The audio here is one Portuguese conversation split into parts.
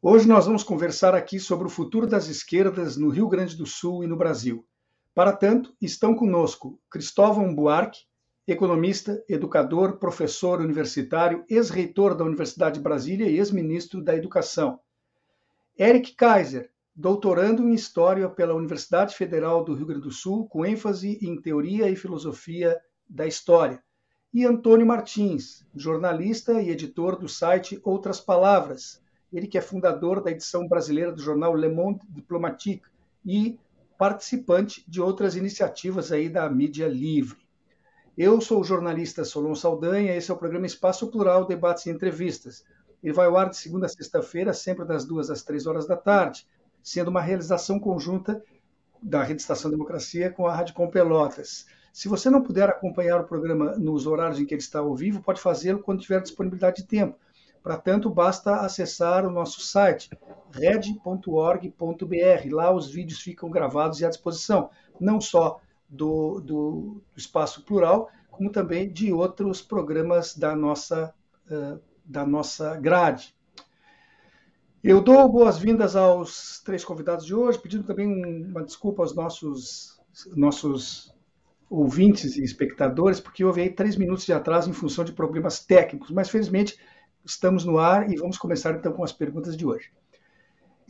Hoje nós vamos conversar aqui sobre o futuro das esquerdas no Rio Grande do Sul e no Brasil. Para tanto, estão conosco Cristóvão Buarque, economista, educador, professor universitário, ex-reitor da Universidade de Brasília e ex-ministro da Educação. Eric Kaiser, doutorando em História pela Universidade Federal do Rio Grande do Sul, com ênfase em Teoria e Filosofia da História. E Antônio Martins, jornalista e editor do site Outras Palavras, ele que é fundador da edição brasileira do jornal Le Monde Diplomatique e participante de outras iniciativas aí da mídia livre. Eu sou o jornalista Solon Saldanha, esse é o programa Espaço Plural, Debates e Entrevistas. Ele vai ao ar de segunda a sexta-feira, sempre das duas às três horas da tarde, sendo uma realização conjunta da Rede Estação Democracia com a Rádio Com Pelotas. Se você não puder acompanhar o programa nos horários em que ele está ao vivo, pode fazê-lo quando tiver disponibilidade de tempo. Para tanto, basta acessar o nosso site red.org.br. Lá os vídeos ficam gravados e à disposição, não só do, do, Espaço Plural, como também de outros programas da nossa, uh, da nossa grade. Eu dou boas-vindas aos três convidados de hoje, pedindo também uma desculpa aos nossos, nossos ouvintes e espectadores, porque houve aí três minutos de atraso em função de problemas técnicos, mas felizmente Estamos no ar e vamos começar então com as perguntas de hoje.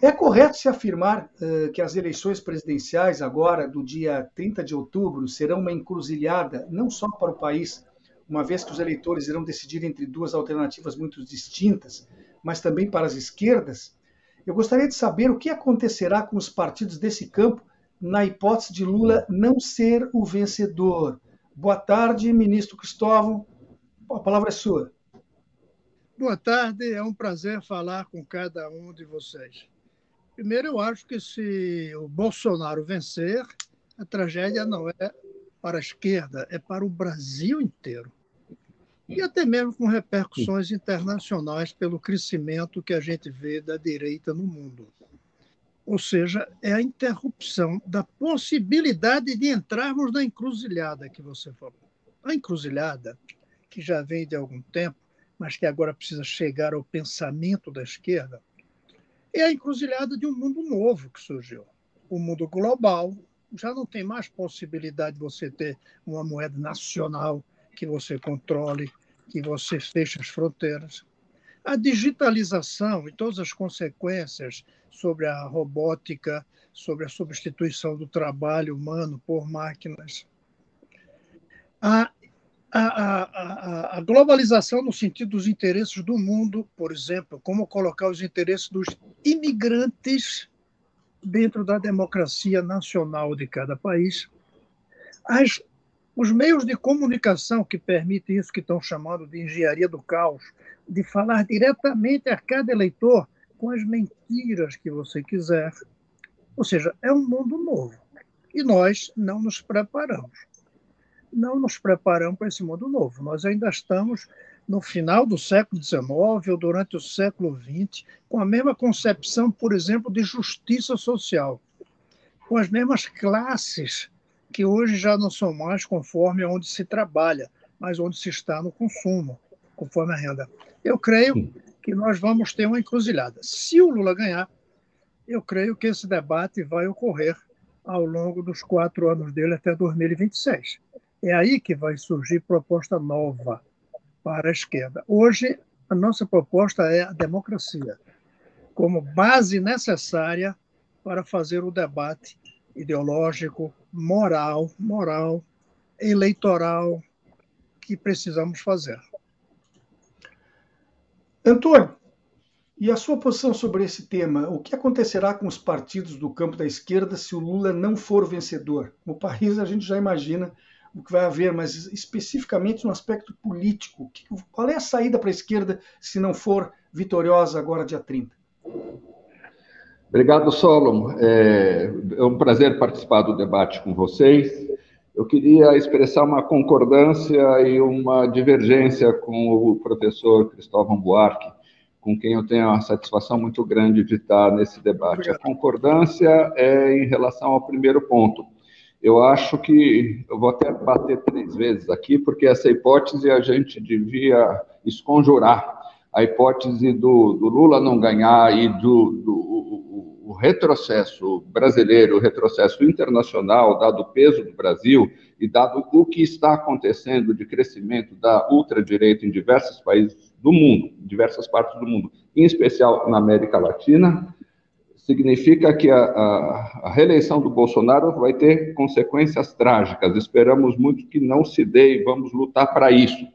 É correto se afirmar uh, que as eleições presidenciais, agora do dia 30 de outubro, serão uma encruzilhada não só para o país, uma vez que os eleitores irão decidir entre duas alternativas muito distintas, mas também para as esquerdas? Eu gostaria de saber o que acontecerá com os partidos desse campo na hipótese de Lula não ser o vencedor. Boa tarde, ministro Cristóvão. A palavra é sua. Boa tarde, é um prazer falar com cada um de vocês. Primeiro, eu acho que se o Bolsonaro vencer, a tragédia não é para a esquerda, é para o Brasil inteiro. E até mesmo com repercussões internacionais pelo crescimento que a gente vê da direita no mundo. Ou seja, é a interrupção da possibilidade de entrarmos na encruzilhada que você falou. A encruzilhada, que já vem de algum tempo, mas que agora precisa chegar ao pensamento da esquerda, é a encruzilhada de um mundo novo que surgiu. O mundo global já não tem mais possibilidade de você ter uma moeda nacional que você controle, que você feche as fronteiras. A digitalização e todas as consequências sobre a robótica, sobre a substituição do trabalho humano por máquinas. A a, a, a, globalização no sentido dos interesses do mundo, por exemplo, como colocar os interesses dos imigrantes dentro da democracia nacional de cada país, as, os meios de comunicação que permitem isso, que estão chamando de engenharia do caos, de falar diretamente a cada eleitor com as mentiras que você quiser. Ou seja, é um mundo novo. E nós não nos preparamos não nos preparamos para esse mundo novo. Nós ainda estamos no final do século XIX ou durante o século XX, com a mesma concepção, por exemplo, de justiça social, com as mesmas classes que hoje já não são mais conforme onde se trabalha, mas onde se está no consumo, conforme a renda. Eu creio que nós vamos ter uma encruzilhada. Se o Lula ganhar, eu creio que esse debate vai ocorrer ao longo dos quatro anos dele até 2026. É aí que vai surgir proposta nova para a esquerda. Hoje, a nossa proposta é a democracia, como base necessária para fazer o debate ideológico, moral, moral, eleitoral que precisamos fazer. Antônio, e a sua posição sobre esse tema? O que acontecerá com os partidos do campo da esquerda se o Lula não for vencedor? No país, a gente já imagina o que vai haver, mas especificamente no aspecto político. Qual é a saída para a esquerda se não for vitoriosa agora, dia 30? Obrigado, Solon. É, é um prazer participar do debate com vocês. Eu queria expressar uma concordância e uma divergência com o professor Cristóvão Buarque, com quem eu tenho uma satisfação muito grande de estar nesse debate. A concordância é em relação ao primeiro ponto. Eu acho que eu vou até bater três vezes aqui, porque essa hipótese a gente devia esconjurar. A hipótese do, do Lula não ganhar e do, do o retrocesso brasileiro, o retrocesso internacional, dado o peso do Brasil e dado o que está acontecendo de crescimento da ultradireita em diversos países do mundo, diversas partes do mundo, em especial na América Latina, significa que a, a, a, reeleição do Bolsonaro vai ter consequências trágicas. Esperamos muito que não se dê e vamos lutar para isso.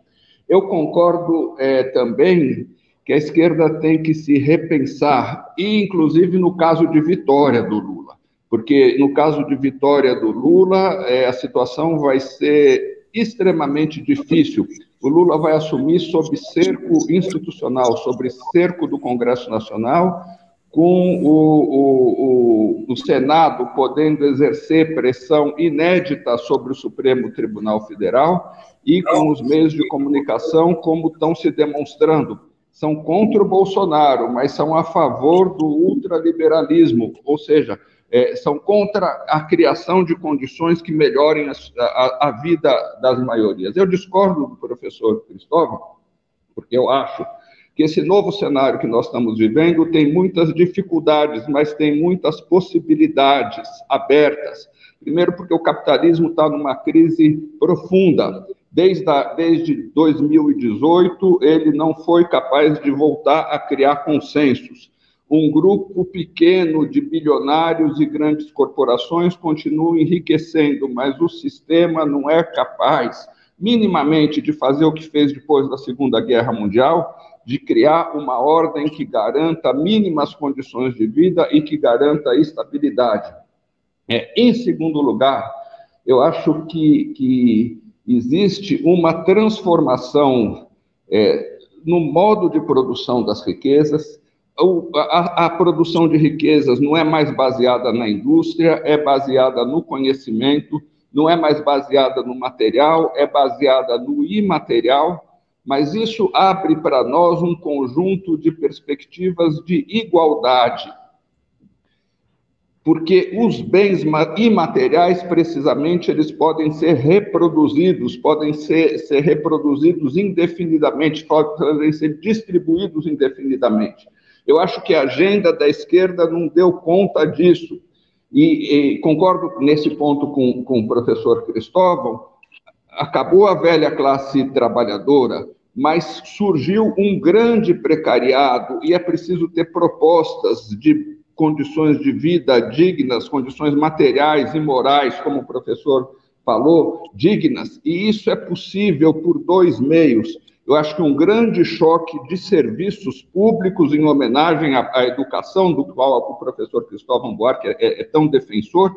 Eu concordo é, também que a esquerda tem que se repensar, e inclusive no caso de vitória do Lula, porque no caso de vitória do Lula, é, a situação vai ser extremamente difícil. O Lula vai assumir sob cerco institucional, sobre cerco do Congresso Nacional, com o, o, o, o, Senado podendo exercer pressão inédita sobre o Supremo Tribunal Federal e com os meios de comunicação como estão se demonstrando são contra o Bolsonaro, mas são a favor do ultraliberalismo, ou seja, é, são contra a criação de condições que melhorem a, a, a, vida das maiorias. Eu discordo do professor Cristóvão, porque eu acho que esse novo cenário que nós estamos vivendo tem muitas dificuldades, mas tem muitas possibilidades abertas. Primeiro, porque o capitalismo está numa crise profunda. Desde, a, desde 2018, ele não foi capaz de voltar a criar consensos. Um grupo pequeno de bilionários e grandes corporações continua enriquecendo, mas o sistema não é capaz, minimamente, de fazer o que fez depois da Segunda Guerra Mundial, de criar uma ordem que garanta mínimas condições de vida e que garanta estabilidade. É, em segundo lugar, eu acho que, que existe uma transformação é, no modo de produção das riquezas. A, a, produção de riquezas não é mais baseada na indústria, é baseada no conhecimento, não é mais baseada no material, é baseada no imaterial, mas isso abre para nós um conjunto de perspectivas de igualdade porque os bens imateriais, precisamente, eles podem ser reproduzidos, podem ser, ser reproduzidos indefinidamente, podem ser distribuídos indefinidamente. Eu acho que a agenda da esquerda não deu conta disso. E, e concordo nesse ponto com, com o professor Cristóvão, acabou a velha classe trabalhadora, mas surgiu um grande precariado e é preciso ter propostas de condições de vida dignas, condições materiais e morais, como o professor falou, dignas, e isso é possível por dois meios. Eu acho que um grande choque de serviços públicos em homenagem à, à educação, do qual o professor Cristóvão Buarque é, é tão defensor,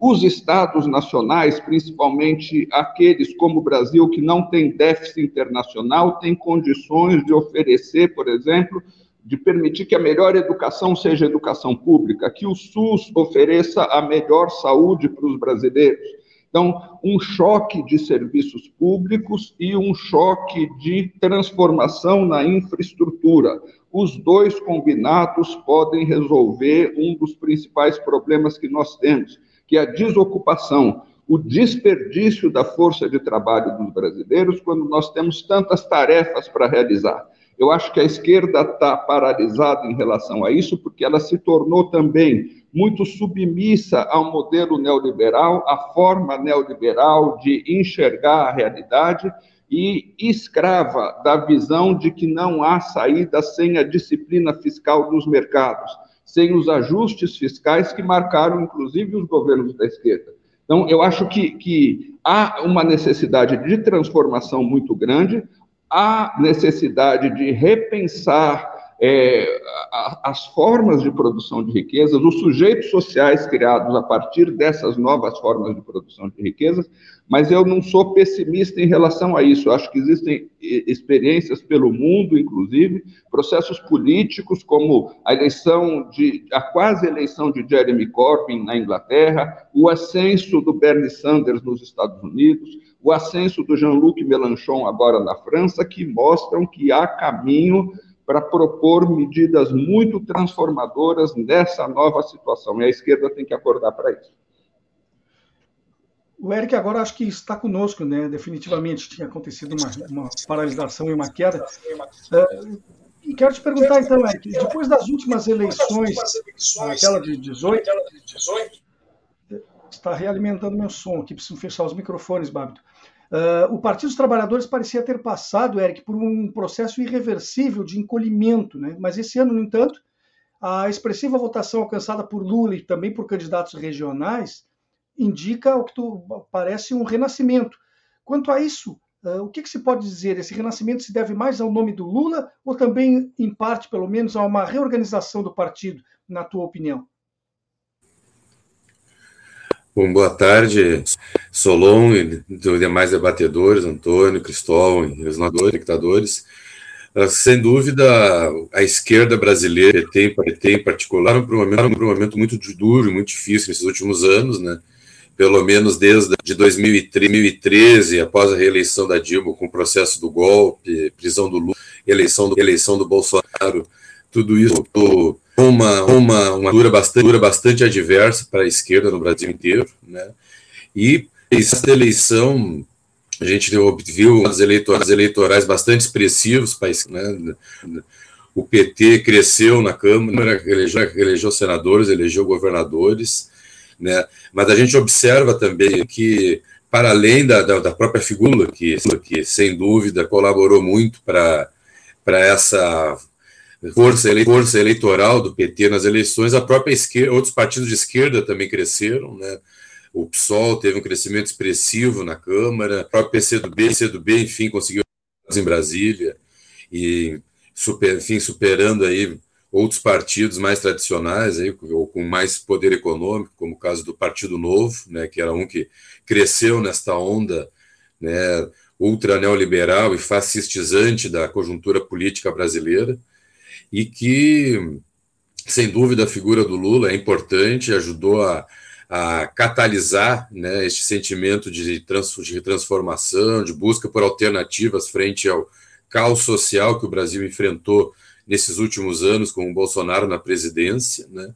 os estados nacionais, principalmente aqueles como o Brasil, que não tem déficit internacional, têm condições de oferecer, por exemplo, de permitir que a melhor educação seja educação pública, que o SUS ofereça a melhor saúde para os brasileiros. Então, um choque de serviços públicos e um choque de transformação na infraestrutura. Os dois combinados podem resolver um dos principais problemas que nós temos, que a desocupação, o desperdício da força de trabalho dos brasileiros quando nós temos tantas tarefas para realizar. Eu acho que a esquerda está paralisada em relação a isso, porque ela se tornou também muito submissa ao modelo neoliberal, à forma neoliberal de enxergar a realidade e escrava da visão de que não há saída sem a disciplina fiscal dos mercados, sem os ajustes fiscais que marcaram, inclusive, os governos da esquerda. Então, eu acho que, que há uma necessidade de transformação muito grande, há necessidade de repensar é, as formas de produção de riquezas, os sujeitos sociais criados a partir dessas novas formas de produção de riquezas, mas eu não sou pessimista em relação a isso. Eu acho que existem experiências pelo mundo, inclusive, processos políticos, como a eleição de, a quase eleição de Jeremy Corbyn na Inglaterra, o ascenso do Bernie Sanders nos Estados Unidos, o ascenso do Jean-Luc Mélenchon agora na França, que mostram que há caminho para propor medidas muito transformadoras nessa nova situação. E a esquerda tem que acordar para isso. O Eric agora acho que está conosco, né? Definitivamente tinha acontecido uma, uma paralisação e uma queda. Uh, e quero te perguntar então, Eric, depois das últimas eleições, aquela de 18, está realimentando meu som aqui, preciso fechar os microfones, Babito. Uh, o Partido dos Trabalhadores parecia ter passado, Eric, por um processo irreversível de encolhimento, né? mas esse ano, no entanto, a expressiva votação alcançada por Lula e também por candidatos regionais indica o que tu, parece um renascimento. Quanto a isso, uh, o que, que, se pode dizer? Esse renascimento se deve mais ao nome do Lula ou também, em parte, pelo menos, a uma reorganização do partido, na tua opinião? Bom, boa tarde, Solon e demais debatedores, Antônio, Cristóvão e os espectadores. Ah, sem dúvida, a esquerda brasileira, tem, PT em particular, por um momento, um momento muito duro muito difícil nesses últimos anos, né? pelo menos desde de 2013, após a reeleição da Dilma, com o processo do golpe, prisão do Lula, eleição do, eleição do Bolsonaro, tudo isso uma, uma, uma dura bastante, dura bastante adversa para a esquerda no Brasil inteiro, né? E essa eleição a gente viu os eleitorais, eleitorais bastante expressivos, para, né? O PT cresceu na Câmara, elegeu, elegeu senadores, elegeu governadores, né? Mas a gente observa também que para além da, da, da própria figura que, que sem dúvida colaborou muito para para essa força, ele, força eleitoral do PT nas eleições, a própria esquerda, outros partidos de esquerda também cresceram, né? O PSOL teve um crescimento expressivo na Câmara, o próprio PCdoB, PCdoB enfim, conseguiu em Brasília, e, super, enfim, superando aí outros partidos mais tradicionais, aí, ou com mais poder econômico, como o caso do Partido Novo, né, que era um que cresceu nesta onda né, ultra neoliberal e fascistizante da conjuntura política brasileira e que, sem dúvida, a figura do Lula é importante, ajudou a, a catalisar né, este sentimento de, trans, de transformação, de busca por alternativas frente ao caos social que o Brasil enfrentou nesses últimos anos com o Bolsonaro na presidência, né?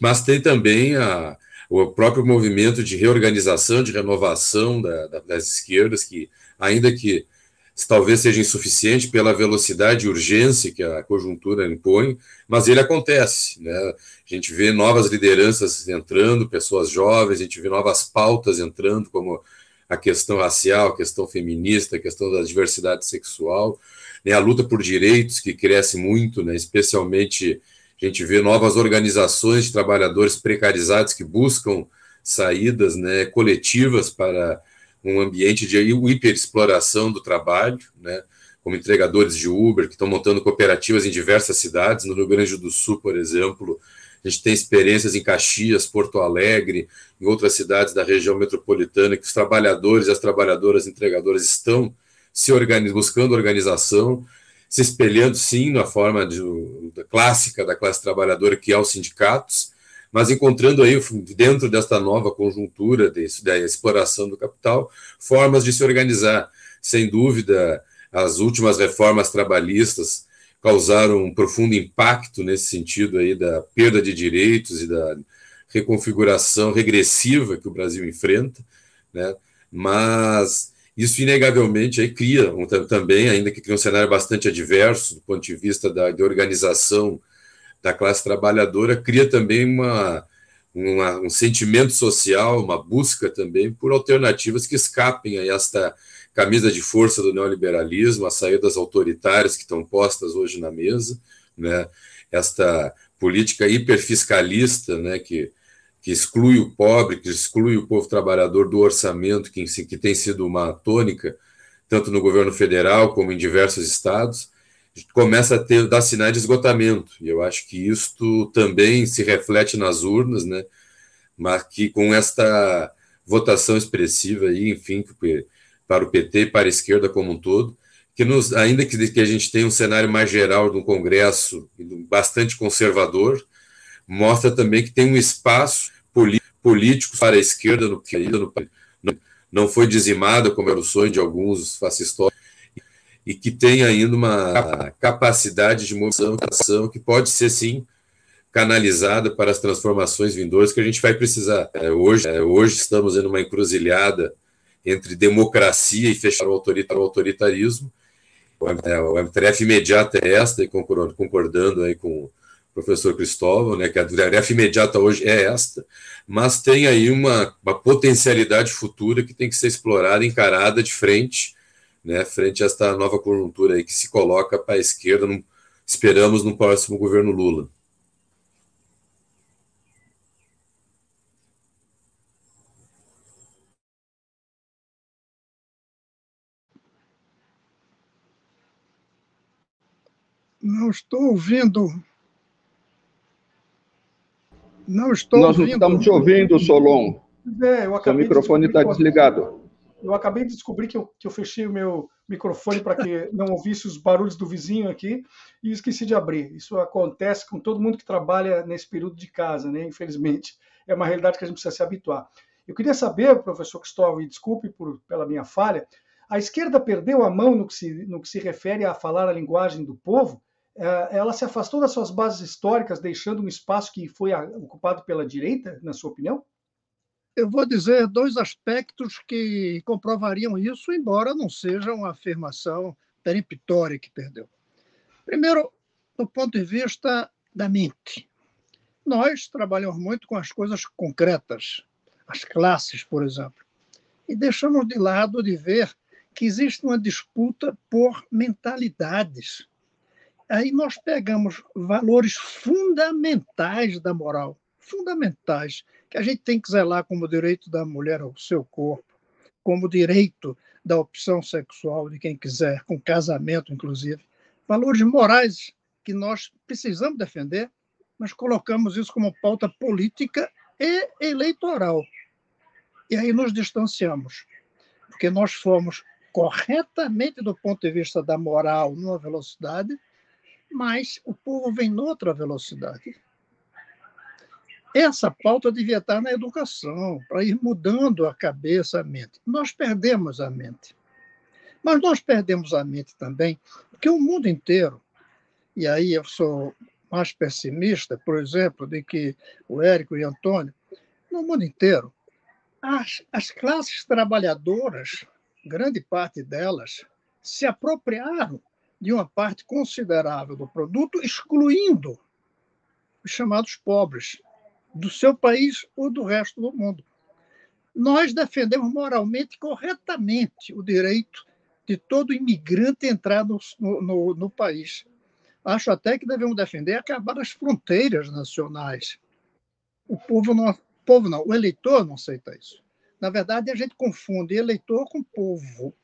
mas tem também a, o próprio movimento de reorganização, de renovação da, da, das esquerdas, que, ainda que talvez seja insuficiente pela velocidade e urgência que a conjuntura impõe, mas ele acontece. Né? A gente vê novas lideranças entrando, pessoas jovens, a gente vê novas pautas entrando, como a questão racial, a questão feminista, a questão da diversidade sexual, né? a luta por direitos, que cresce muito, né? especialmente a gente vê novas organizações de trabalhadores precarizados que buscam saídas né, coletivas para um ambiente de hiperexploração do trabalho, né, como entregadores de Uber, que estão montando cooperativas em diversas cidades. No Rio Grande do Sul, por exemplo, a gente tem experiências em Caxias, Porto Alegre, em outras cidades da região metropolitana, que os trabalhadores e as trabalhadoras entregadoras estão se organiz, buscando organização, se espelhando, sim, na forma de, clássica da classe trabalhadora, que é os sindicatos, mas encontrando aí, dentro desta nova conjuntura desse, da exploração do capital, formas de se organizar. Sem dúvida, as últimas reformas trabalhistas causaram um profundo impacto nesse sentido aí da perda de direitos e da reconfiguração regressiva que o Brasil enfrenta, né? mas isso inegavelmente aí cria um, também, ainda que cria um cenário bastante adverso do ponto de vista da de organização da classe trabalhadora cria também uma, uma, um sentimento social, uma busca também por alternativas que escapem a esta camisa de força do neoliberalismo, as saídas autoritárias que estão postas hoje na mesa, né? esta política hiperfiscalista né? que, que exclui o pobre, que exclui o povo trabalhador do orçamento, que, que tem sido uma tônica, tanto no governo federal como em diversos estados, começa a ter dar sinais de esgotamento. E eu acho que isto também se reflete nas urnas, né? Mas que com esta votação expressiva aí, enfim, para o PT e para a esquerda como um todo, que nos, ainda que, que a gente tenha um cenário mais geral no Congresso bastante conservador, mostra também que tem um espaço político para a esquerda no país, no, não foi dizimada, como era o sonho de alguns fascistas, e que tem ainda uma capacidade de movimentação que pode ser, sim, canalizada para as transformações vindouras que a gente vai precisar. É, hoje, é, hoje estamos em uma encruzilhada entre democracia e fechar o autoritarismo. O, é, o MTF imediata é esta, e concordando, concordando aí com professor Cristóvão, né, que a tarefa imediata hoje é esta, mas tem aí uma, uma potencialidade futura que tem que ser explorada, encarada de frente, né, frente a esta nova conjuntura aí que se coloca para a esquerda, no, esperamos no próximo governo Lula. Não estou ouvindo não estou Nós ouvindo. Nós não estamos te ouvindo, Solon. É, eu Seu microfone está desligado. Eu acabei de descobrir que eu, que eu fechei o meu microfone para que não ouvisse os barulhos do vizinho aqui e esqueci de abrir. Isso acontece com todo mundo que trabalha nesse período de casa, né? Infelizmente. É uma realidade que a gente precisa se habituar. Eu queria saber, professor Cristóvão, e desculpe por, pela minha falha, a esquerda perdeu a mão no que, se, no que se refere a falar a linguagem do povo? É, ela se afastou das suas bases históricas, deixando um espaço que foi ocupado pela direita, na sua opinião? Eu vou dizer dois aspectos que comprovariam isso, embora não seja uma afirmação peremptória que perdeu. Primeiro, do ponto de vista da mente. Nós trabalhamos muito com as coisas concretas, as classes, por exemplo, e deixamos de lado de ver que existe uma disputa por mentalidades Aí nós pegamos valores fundamentais da moral, fundamentais, que a gente tem que zelar como direito da mulher ao seu corpo, como direito da opção sexual de quem quiser, com casamento, inclusive. Valores morais que nós precisamos defender, mas colocamos isso como pauta política e eleitoral. E aí nos distanciamos, porque nós fomos corretamente do ponto de vista da moral numa velocidade mas o povo vem noutra velocidade. Essa pauta devia estar na educação, para ir mudando a cabeça, a mente. Nós perdemos a mente. Mas nós perdemos a mente também, porque o mundo inteiro, e aí eu sou mais pessimista, por exemplo, de que o Érico e o Antônio, no mundo inteiro, as, as classes trabalhadoras, grande parte delas, se apropriaram de uma parte considerável do produto, excluindo os chamados pobres do seu país ou do resto do mundo. Nós defendemos moralmente corretamente o direito de todo imigrante entrar no, no, no país. Acho até que devemos defender acabar as fronteiras nacionais. O povo não, povo não, o eleitor não aceita isso. Na verdade, a gente confunde eleitor com povo.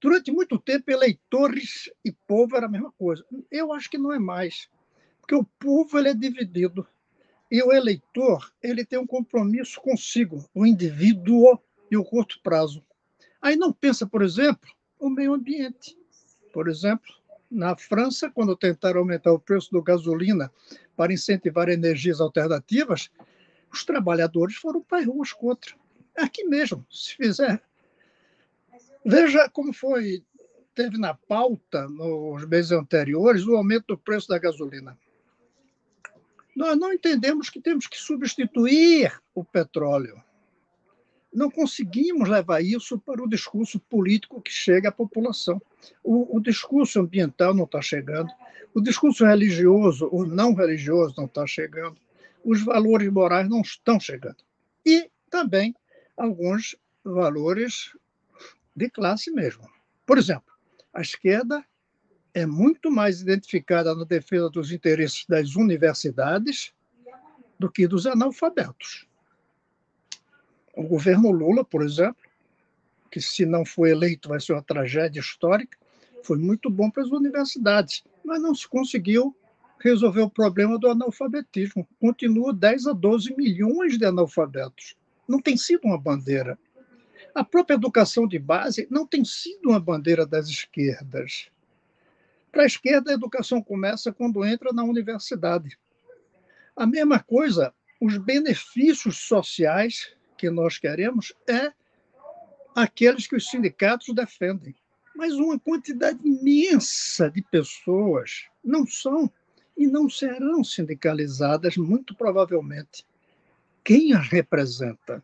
Durante muito tempo, eleitores e povo era a mesma coisa. Eu acho que não é mais, porque o povo ele é dividido e o eleitor ele tem um compromisso consigo, o indivíduo e o curto prazo. Aí não pensa, por exemplo, o meio ambiente. Por exemplo, na França, quando tentaram aumentar o preço do gasolina para incentivar energias alternativas, os trabalhadores foram para as ruas contra. Aqui mesmo, se fizer Veja como foi, teve na pauta nos meses anteriores o aumento do preço da gasolina. Nós não entendemos que temos que substituir o petróleo. Não conseguimos levar isso para o discurso político que chega à população. O, o discurso ambiental não está chegando, o discurso religioso ou não religioso não está chegando, os valores morais não estão chegando. E também alguns valores de classe mesmo. Por exemplo, a esquerda é muito mais identificada na defesa dos interesses das universidades do que dos analfabetos. O governo Lula, por exemplo, que se não for eleito vai ser uma tragédia histórica, foi muito bom para as universidades. mas não se conseguiu resolver o problema do analfabetismo. Continua 10 a 12 milhões de analfabetos. Não tem sido uma bandeira. A própria educação de base não tem sido uma bandeira das esquerdas. Para a esquerda, a educação começa quando entra na universidade. A mesma coisa, os benefícios sociais que nós queremos é aqueles que os sindicatos defendem. Mas uma quantidade imensa de pessoas não são e não serão sindicalizadas, muito provavelmente. Quem as representa?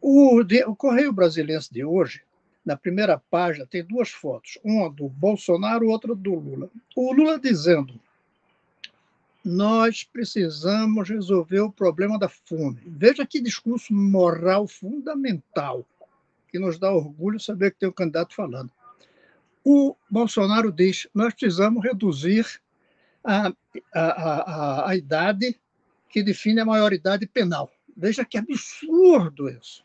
O, Correio Brasileiro de hoje, na primeira página, tem duas fotos, uma do Bolsonaro, outra do Lula. O Lula dizendo: nós precisamos resolver o problema da fome. Veja que discurso moral fundamental, que nos dá orgulho saber que tem o um candidato falando. O Bolsonaro diz: nós precisamos reduzir a, a, a, a idade que define a maioridade penal. Veja que absurdo isso.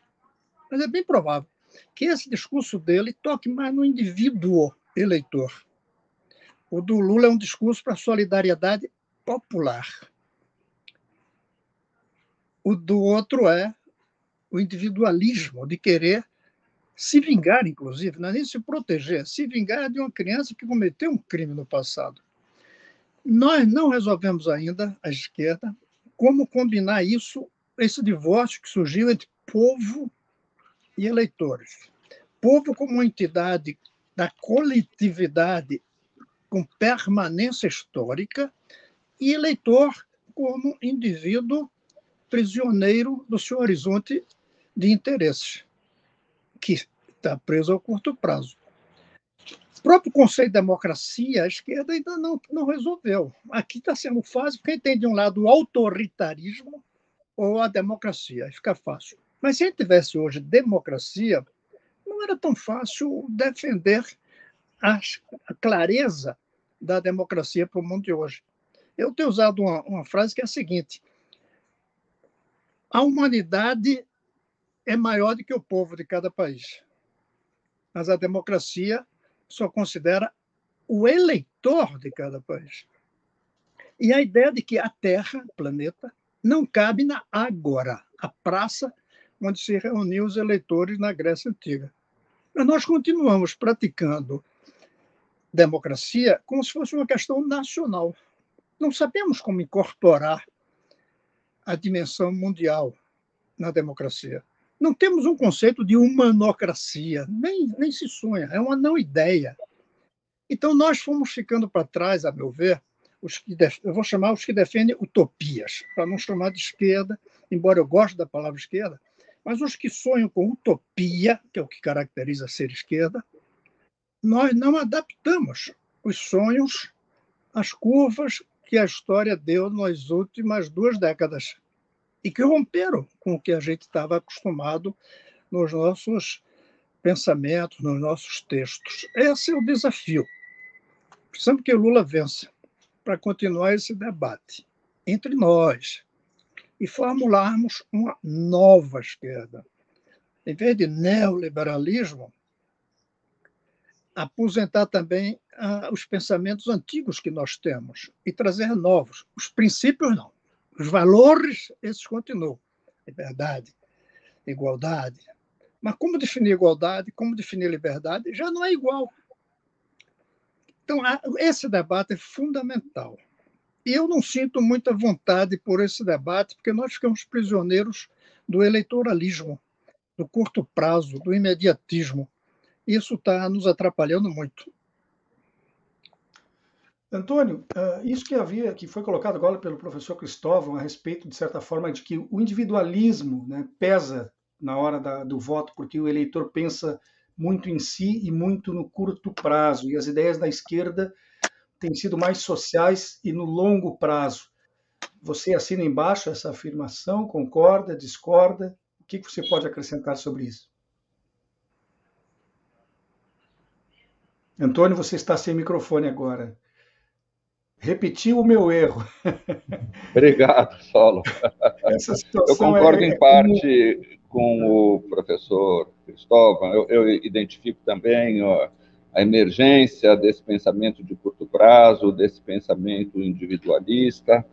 Mas é bem provável que esse discurso dele toque mais no indivíduo eleitor. O do Lula é um discurso para solidariedade popular. O do outro é o individualismo de querer se vingar, inclusive, não é nem se proteger, se vingar de uma criança que cometeu um crime no passado. Nós não resolvemos ainda, a esquerda, como combinar isso, esse divórcio que surgiu entre povo e eleitores. Povo como entidade da coletividade com permanência histórica e eleitor como indivíduo prisioneiro do seu horizonte de interesses, que está preso ao curto prazo. O próprio conceito de democracia, a esquerda ainda não, não resolveu. Aqui está sendo fácil, quem tem de um lado o autoritarismo ou a democracia, aí fica fácil. Mas se a gente tivesse hoje democracia, não era tão fácil defender a, clareza da democracia para o mundo de hoje. Eu tenho usado uma, uma frase que é a seguinte: a humanidade é maior do que o povo de cada país, mas a democracia só considera o eleitor de cada país. E a ideia de que a Terra, planeta, não cabe na Ágora, a praça onde se reuniam os eleitores na Grécia Antiga. Mas nós continuamos praticando democracia como se fosse uma questão nacional. Não sabemos como incorporar a dimensão mundial na democracia. Não temos um conceito de humanocracia, nem, nem se sonha, é uma não ideia. Então, nós fomos ficando para trás, a meu ver, os que def... eu vou chamar os que defendem utopias, para não chamar de esquerda, embora eu goste da palavra esquerda, mas os que sonham com utopia, que é o que caracteriza ser esquerda, nós não adaptamos os sonhos às curvas que a história deu nas últimas duas décadas e que romperam com o que a gente estava acostumado nos nossos pensamentos, nos nossos textos. Esse é o desafio. Precisamos que Lula vença para continuar esse debate entre nós e formularmos uma nova esquerda. Em vez de neoliberalismo, aposentar também ah, os pensamentos antigos que nós temos e trazer novos. Os princípios não. Os valores, esses continuam. Liberdade, igualdade. Mas como definir igualdade, como definir liberdade, já não é igual. Então, esse debate é fundamental. E eu não sinto muita vontade por esse debate, porque nós ficamos prisioneiros do eleitoralismo, do curto prazo, do imediatismo. Isso está nos atrapalhando muito. Antônio, ah, isso que havia, que foi colocado agora pelo professor Cristóvão a respeito, de certa forma, de que o individualismo né, pesa na hora da, do voto, porque o eleitor pensa muito em si e muito no curto prazo, e as ideias da esquerda têm sido mais sociais e no longo prazo. Você assina embaixo essa afirmação, concorda, discorda? O que você pode acrescentar sobre isso? Antônio, você está sem microfone agora repetiu o meu erro. Obrigado, Solo. Eu concordo é, em parte com o professor Cristóvão. Eu, eu identifico também ó, a emergência desse pensamento de curto prazo, desse pensamento individualista,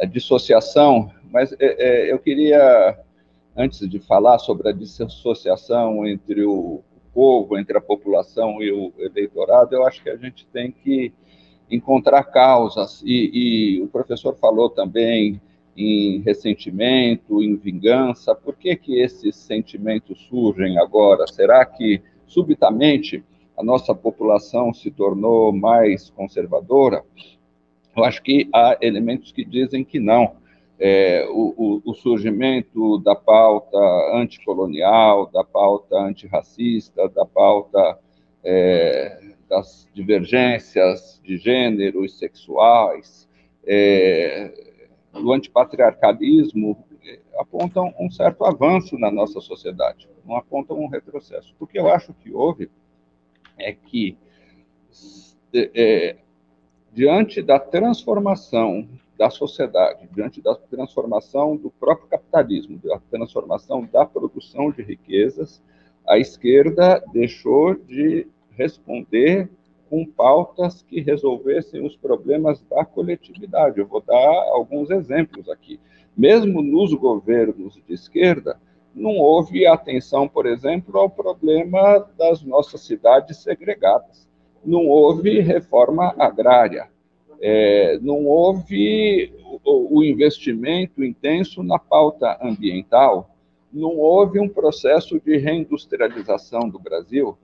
a dissociação. Mas é, é, eu queria, antes de falar sobre a dissociação entre o povo, entre a população e o eleitorado, eu acho que a gente tem que encontrar causas. E, e o professor falou também em ressentimento, em vingança. Por que, que esses sentimentos surgem agora? Será que, subitamente, a nossa população se tornou mais conservadora? Eu acho que há elementos que dizem que não. É, o, o, o, surgimento da pauta anticolonial, da pauta antirracista, da pauta é, das divergências de gênero e sexuais, é, do antipatriarcalismo eh, apontam um certo avanço na nossa sociedade, não apontam um retrocesso. O que eu acho que houve é que, é, diante da transformação da sociedade, diante da transformação do próprio capitalismo, da transformação da produção de riquezas, a esquerda deixou de responder com pautas que resolvessem os problemas da coletividade. Eu vou dar alguns exemplos aqui. Mesmo nos governos de esquerda, não houve atenção, por exemplo, ao problema das nossas cidades segregadas. Não houve reforma agrária. É, não houve o, o investimento intenso na pauta ambiental. Não houve um processo de reindustrialização do Brasil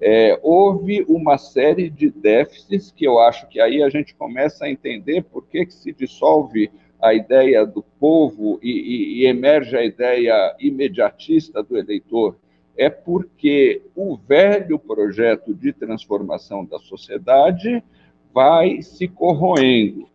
é, houve uma série de déficits que eu acho que aí a gente começa a entender por que, que se dissolve a ideia do povo e, e, e emerge a ideia imediatista do eleitor. É porque o velho projeto de transformação da sociedade vai se corroendo.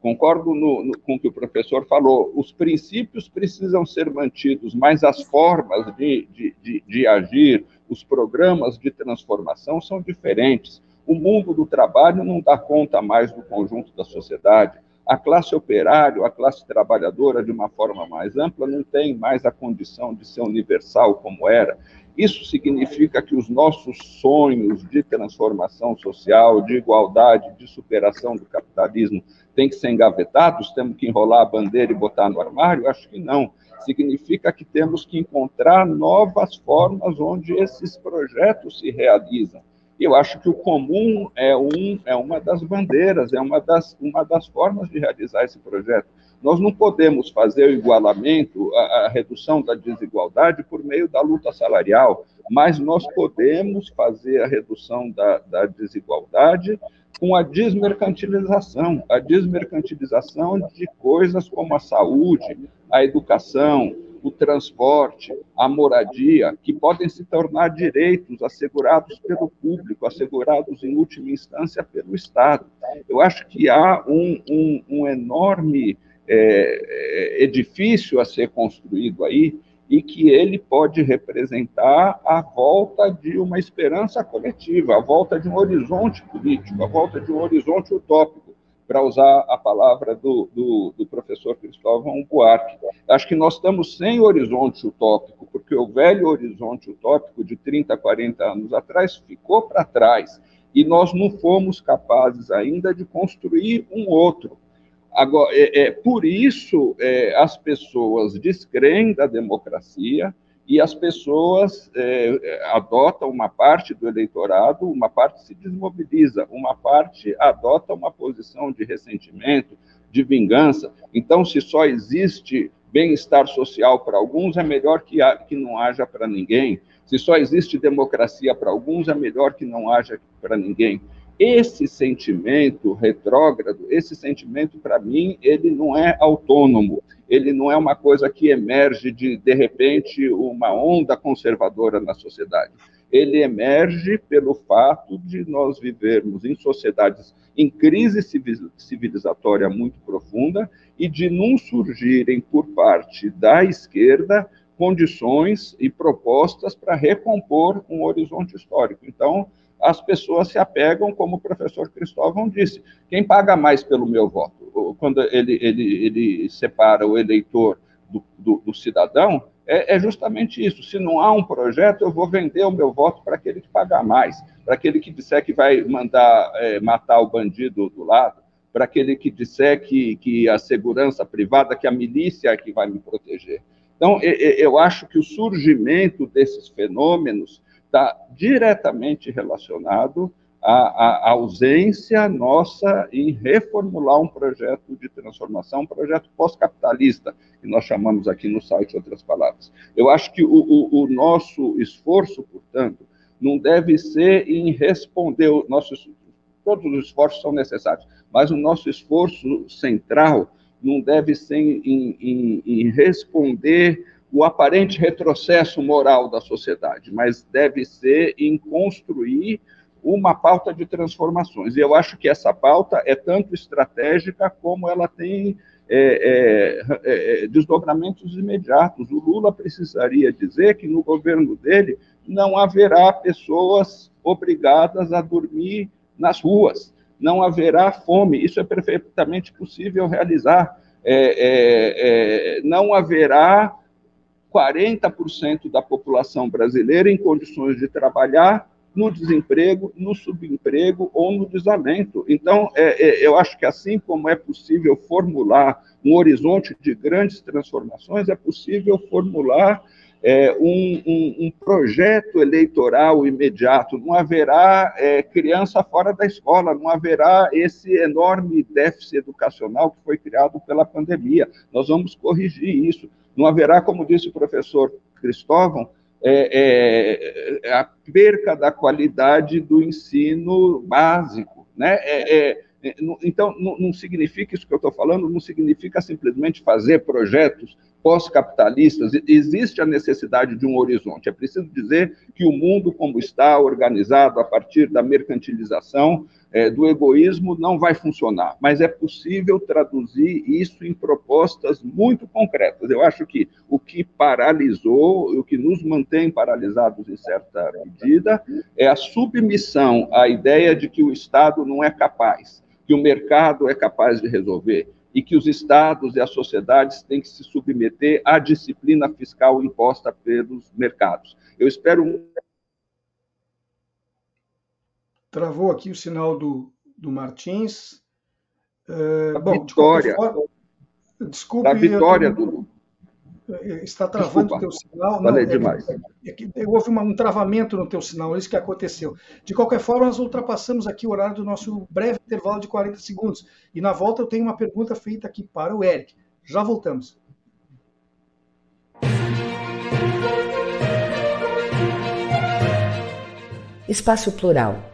Concordo no, no, com o que o professor falou. Os princípios precisam ser mantidos, mas as formas de, de, de, de agir, os programas de transformação são diferentes. O mundo do trabalho não dá conta mais do conjunto da sociedade. A classe operária, a classe trabalhadora, de uma forma mais ampla, não tem mais a condição de ser universal como era. Isso significa que os nossos sonhos de transformação social, de igualdade, de superação do capitalismo têm que ser engavetados? Temos que enrolar a bandeira e botar no armário? Acho que não significa que temos que encontrar novas formas onde esses projetos se realizam. E eu acho que o comum é, um, é uma das bandeiras, é uma das, uma das formas de realizar esse projeto. Nós não podemos fazer o igualamento, a, a redução da desigualdade por meio da luta salarial, mas nós podemos fazer a redução da, da desigualdade com a desmercantilização, a desmercantilização de coisas como a saúde, a educação, o transporte, a moradia, que podem se tornar direitos assegurados pelo público, assegurados em última instância pelo Estado. Eu acho que há um, um, um enorme é, edifício a ser construído aí e que ele pode representar a volta de uma esperança coletiva, a volta de um horizonte político, a volta de um horizonte utópico, para usar a palavra do, do, do, professor Cristóvão Buarque. Acho que nós estamos sem horizonte utópico, porque o velho horizonte utópico de 30, 40 anos atrás ficou para trás, e nós não fomos capazes ainda de construir um outro. Agora, é, é por isso é, as pessoas descreem da democracia e as pessoas é, adotam uma parte do eleitorado, uma parte se desmobiliza, uma parte adota uma posição de ressentimento, de vingança. Então, se só existe bem-estar social para alguns, é melhor que, ha, que não haja para ninguém. Se só existe democracia para alguns, é melhor que não haja para ninguém. Esse sentimento retrógrado, esse sentimento, para mim, ele não é autônomo, ele não é uma coisa que emerge de, de repente, uma onda conservadora na sociedade. Ele emerge pelo fato de nós vivermos em sociedades em crise civilizatória muito profunda e de não surgirem por parte da esquerda condições e propostas para recompor um horizonte histórico. Então, as pessoas se apegam, como o professor Cristóvão disse, quem paga mais pelo meu voto? Quando ele, ele, ele separa o eleitor do, do, do cidadão, é, é, justamente isso. Se não há um projeto, eu vou vender o meu voto para aquele que pagar mais, para aquele que disser que vai mandar é, matar o bandido do lado, para aquele que disser que, que a segurança privada, que a milícia é que vai me proteger. Então, eu acho que o surgimento desses fenômenos está diretamente relacionado à, à, ausência nossa em reformular um projeto de transformação, um projeto pós-capitalista, que nós chamamos aqui no site outras palavras. Eu acho que o, o, o nosso esforço, portanto, não deve ser em responder, o nosso, todos os esforços são necessários, mas o nosso esforço central não deve ser em, em, em responder o aparente retrocesso moral da sociedade, mas deve ser em construir uma pauta de transformações. E eu acho que essa pauta é tanto estratégica como ela tem é, é, é, desdobramentos imediatos. O Lula precisaria dizer que no governo dele não haverá pessoas obrigadas a dormir nas ruas não haverá fome. Isso é perfeitamente possível realizar. É, é, é, não haverá 40% da população brasileira em condições de trabalhar no desemprego, no subemprego ou no desalento. Então, é, é, eu acho que assim como é possível formular um horizonte de grandes transformações, é possível formular é, um, um, um, projeto eleitoral imediato, não haverá é, criança fora da escola, não haverá esse enorme déficit educacional que foi criado pela pandemia. Nós vamos corrigir isso. Não haverá, como disse o professor Cristóvão, é, é a perca da qualidade do ensino básico. Né? É, é, então, não, não significa isso que eu estou falando, não significa simplesmente fazer projetos pós-capitalistas, existe a necessidade de um horizonte. É preciso dizer que o mundo, como está organizado a partir da mercantilização, é, do egoísmo, não vai funcionar. Mas é possível traduzir isso em propostas muito concretas. Eu acho que o que paralisou, o que nos mantém paralisados em certa medida, é a submissão à ideia de que o Estado não é capaz, que o mercado é capaz de resolver e que os estados e as sociedades têm que se submeter à disciplina fiscal imposta pelos mercados. Eu espero. Travou aqui o sinal do, do Martins. Uh, bom, vitória. De forma, desculpe. Da vitória do está travando o teu sinal. Não, é, demais. É que, é que houve uma, um travamento no teu sinal, é isso que aconteceu. De qualquer forma, nós ultrapassamos aqui o horário do nosso breve intervalo de 40 segundos. E na volta eu tenho uma pergunta feita aqui para o Eric. Já voltamos. Espaço Plural.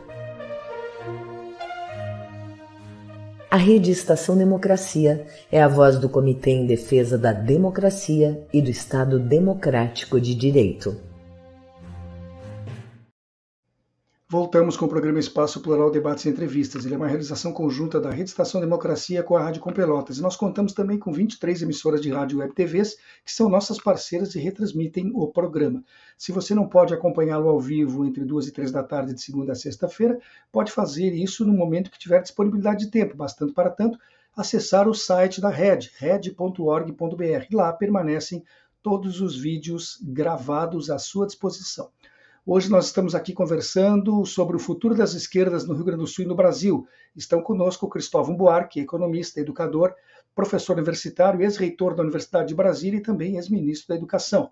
A Rede Estação Democracia é a voz do Comitê em Defesa da Democracia e do Estado Democrático de Direito. Voltamos com o programa Espaço Plural Debates e Entrevistas. Ele é uma realização conjunta da Rede Estação Democracia com a Rádio Com Pelotas. E nós contamos também com 23 emissoras de rádio web TVs, que são nossas parceiras e retransmitem o programa. Se você não pode acompanhá-lo ao vivo entre duas e três da tarde de segunda a sexta-feira, pode fazer isso no momento que tiver disponibilidade de tempo, bastante para tanto acessar o site da Rede, red.org.br. Lá permanecem todos os vídeos gravados à sua disposição. Hoje nós estamos aqui conversando sobre o futuro das esquerdas no Rio Grande do Sul e no Brasil. Estão conosco Cristóvão Buarque, economista, educador, professor universitário, ex-reitor da Universidade de Brasília e também ex-ministro da Educação.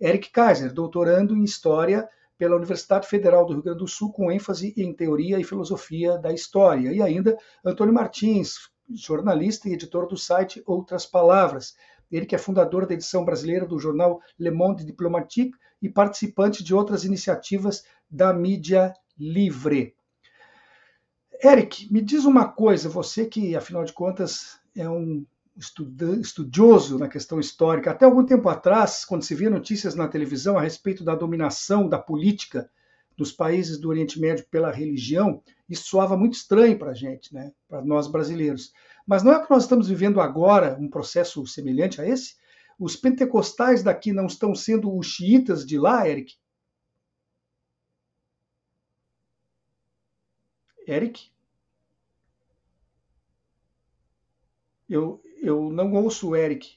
Eric Kaiser, doutorando em História pela Universidade Federal do Rio Grande do Sul, com ênfase em Teoria e Filosofia da História. E ainda Antônio Martins, jornalista e editor do site Outras Palavras. Ele que é fundador da edição brasileira do jornal Le Monde Diplomatique e participante de outras iniciativas da mídia livre. Eric, me diz uma coisa, você que, afinal de contas, é um estudioso na questão histórica. Até algum tempo atrás, quando se via notícias na televisão a respeito da dominação da política nos países do Oriente Médio pela religião, isso soava muito estranho para a gente, né? para nós brasileiros. Mas não é que nós estamos vivendo agora um processo semelhante a esse? Os pentecostais daqui não estão sendo os xiitas de lá, Eric? Eric? Eu, eu não ouço o Eric.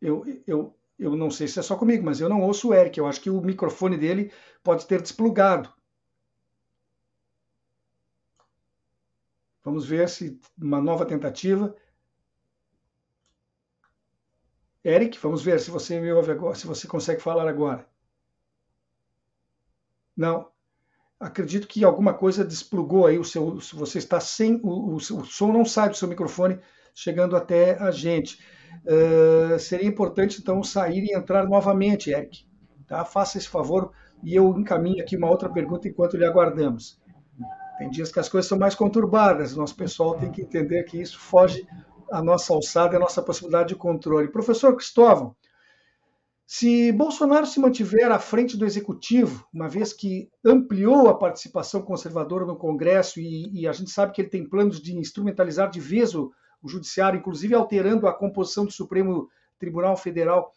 Eu, eu, eu não sei se é só comigo, mas eu não ouço o Eric. Eu acho que o microfone dele pode ter desplugado. Vamos ver se uma nova tentativa. Eric, vamos ver se você me ouve agora, se você consegue falar agora. Não. Acredito que alguma coisa desplugou aí o seu. Se você está sem. O, o, o som não sai do seu microfone chegando até a gente. Uh, seria importante, então, sair e entrar novamente, Eric. Tá? Faça esse favor e eu encaminho aqui uma outra pergunta enquanto lhe aguardamos. Tem dias que as coisas são mais conturbadas, nosso pessoal tem que entender que isso foge à nossa alçada, à nossa possibilidade de controle. Professor Cristóvão, se Bolsonaro se mantiver à frente do executivo, uma vez que ampliou a participação conservadora no Congresso e, e a gente sabe que ele tem planos de instrumentalizar de vez o, o Judiciário, inclusive alterando a composição do Supremo Tribunal Federal,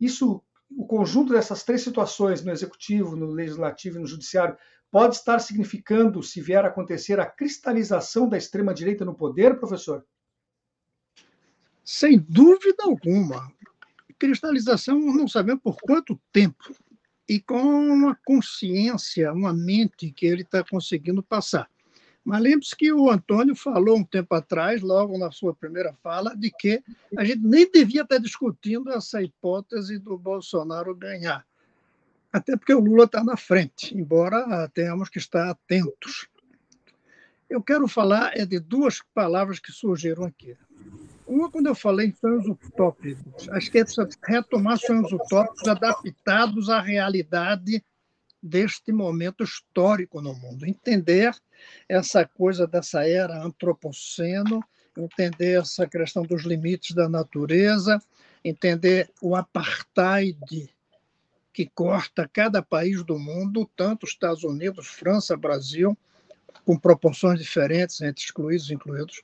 isso, o conjunto dessas três situações, no Executivo, no Legislativo e no Judiciário, pode estar significando, se vier a acontecer, a cristalização da extrema-direita no poder, professor? Sem dúvida alguma. Cristalização, não sabemos por quanto tempo e com uma consciência, uma mente que ele está conseguindo passar. Mas lembre-se que o Antônio falou um tempo atrás, logo na sua primeira fala, de que a gente nem devia estar discutindo essa hipótese do Bolsonaro ganhar até porque o Lula está na frente, embora tenhamos que estar atentos. Eu quero falar é de duas palavras que surgiram aqui. Uma, quando eu falei em sonhos utópicos, acho que é retomar sonhos utópicos adaptados à realidade deste momento histórico no mundo. Entender essa coisa dessa era antropoceno, entender essa questão dos limites da natureza, entender o apartheid que corta cada país do mundo, tanto Estados Unidos, França, Brasil, com proporções diferentes entre excluídos e incluídos.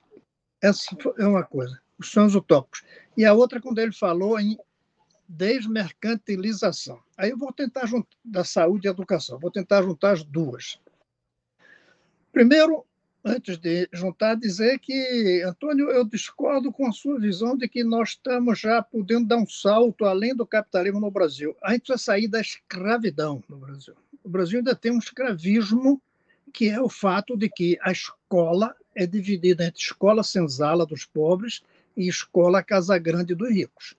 Essa é uma coisa, os sonhos utópicos. E a outra, quando ele falou em desmercantilização. Aí eu vou tentar juntar da saúde e educação, vou tentar juntar as duas. Primeiro, antes de juntar, dizer que, Antônio, eu discordo com a sua visão de que nós estamos já podendo dar um salto além do capitalismo no Brasil. A gente precisa sair da escravidão no Brasil. O Brasil ainda tem um escravismo que é o fato de que a escola é dividida entre escola senzala dos pobres e escola Casa Grande dos ricos.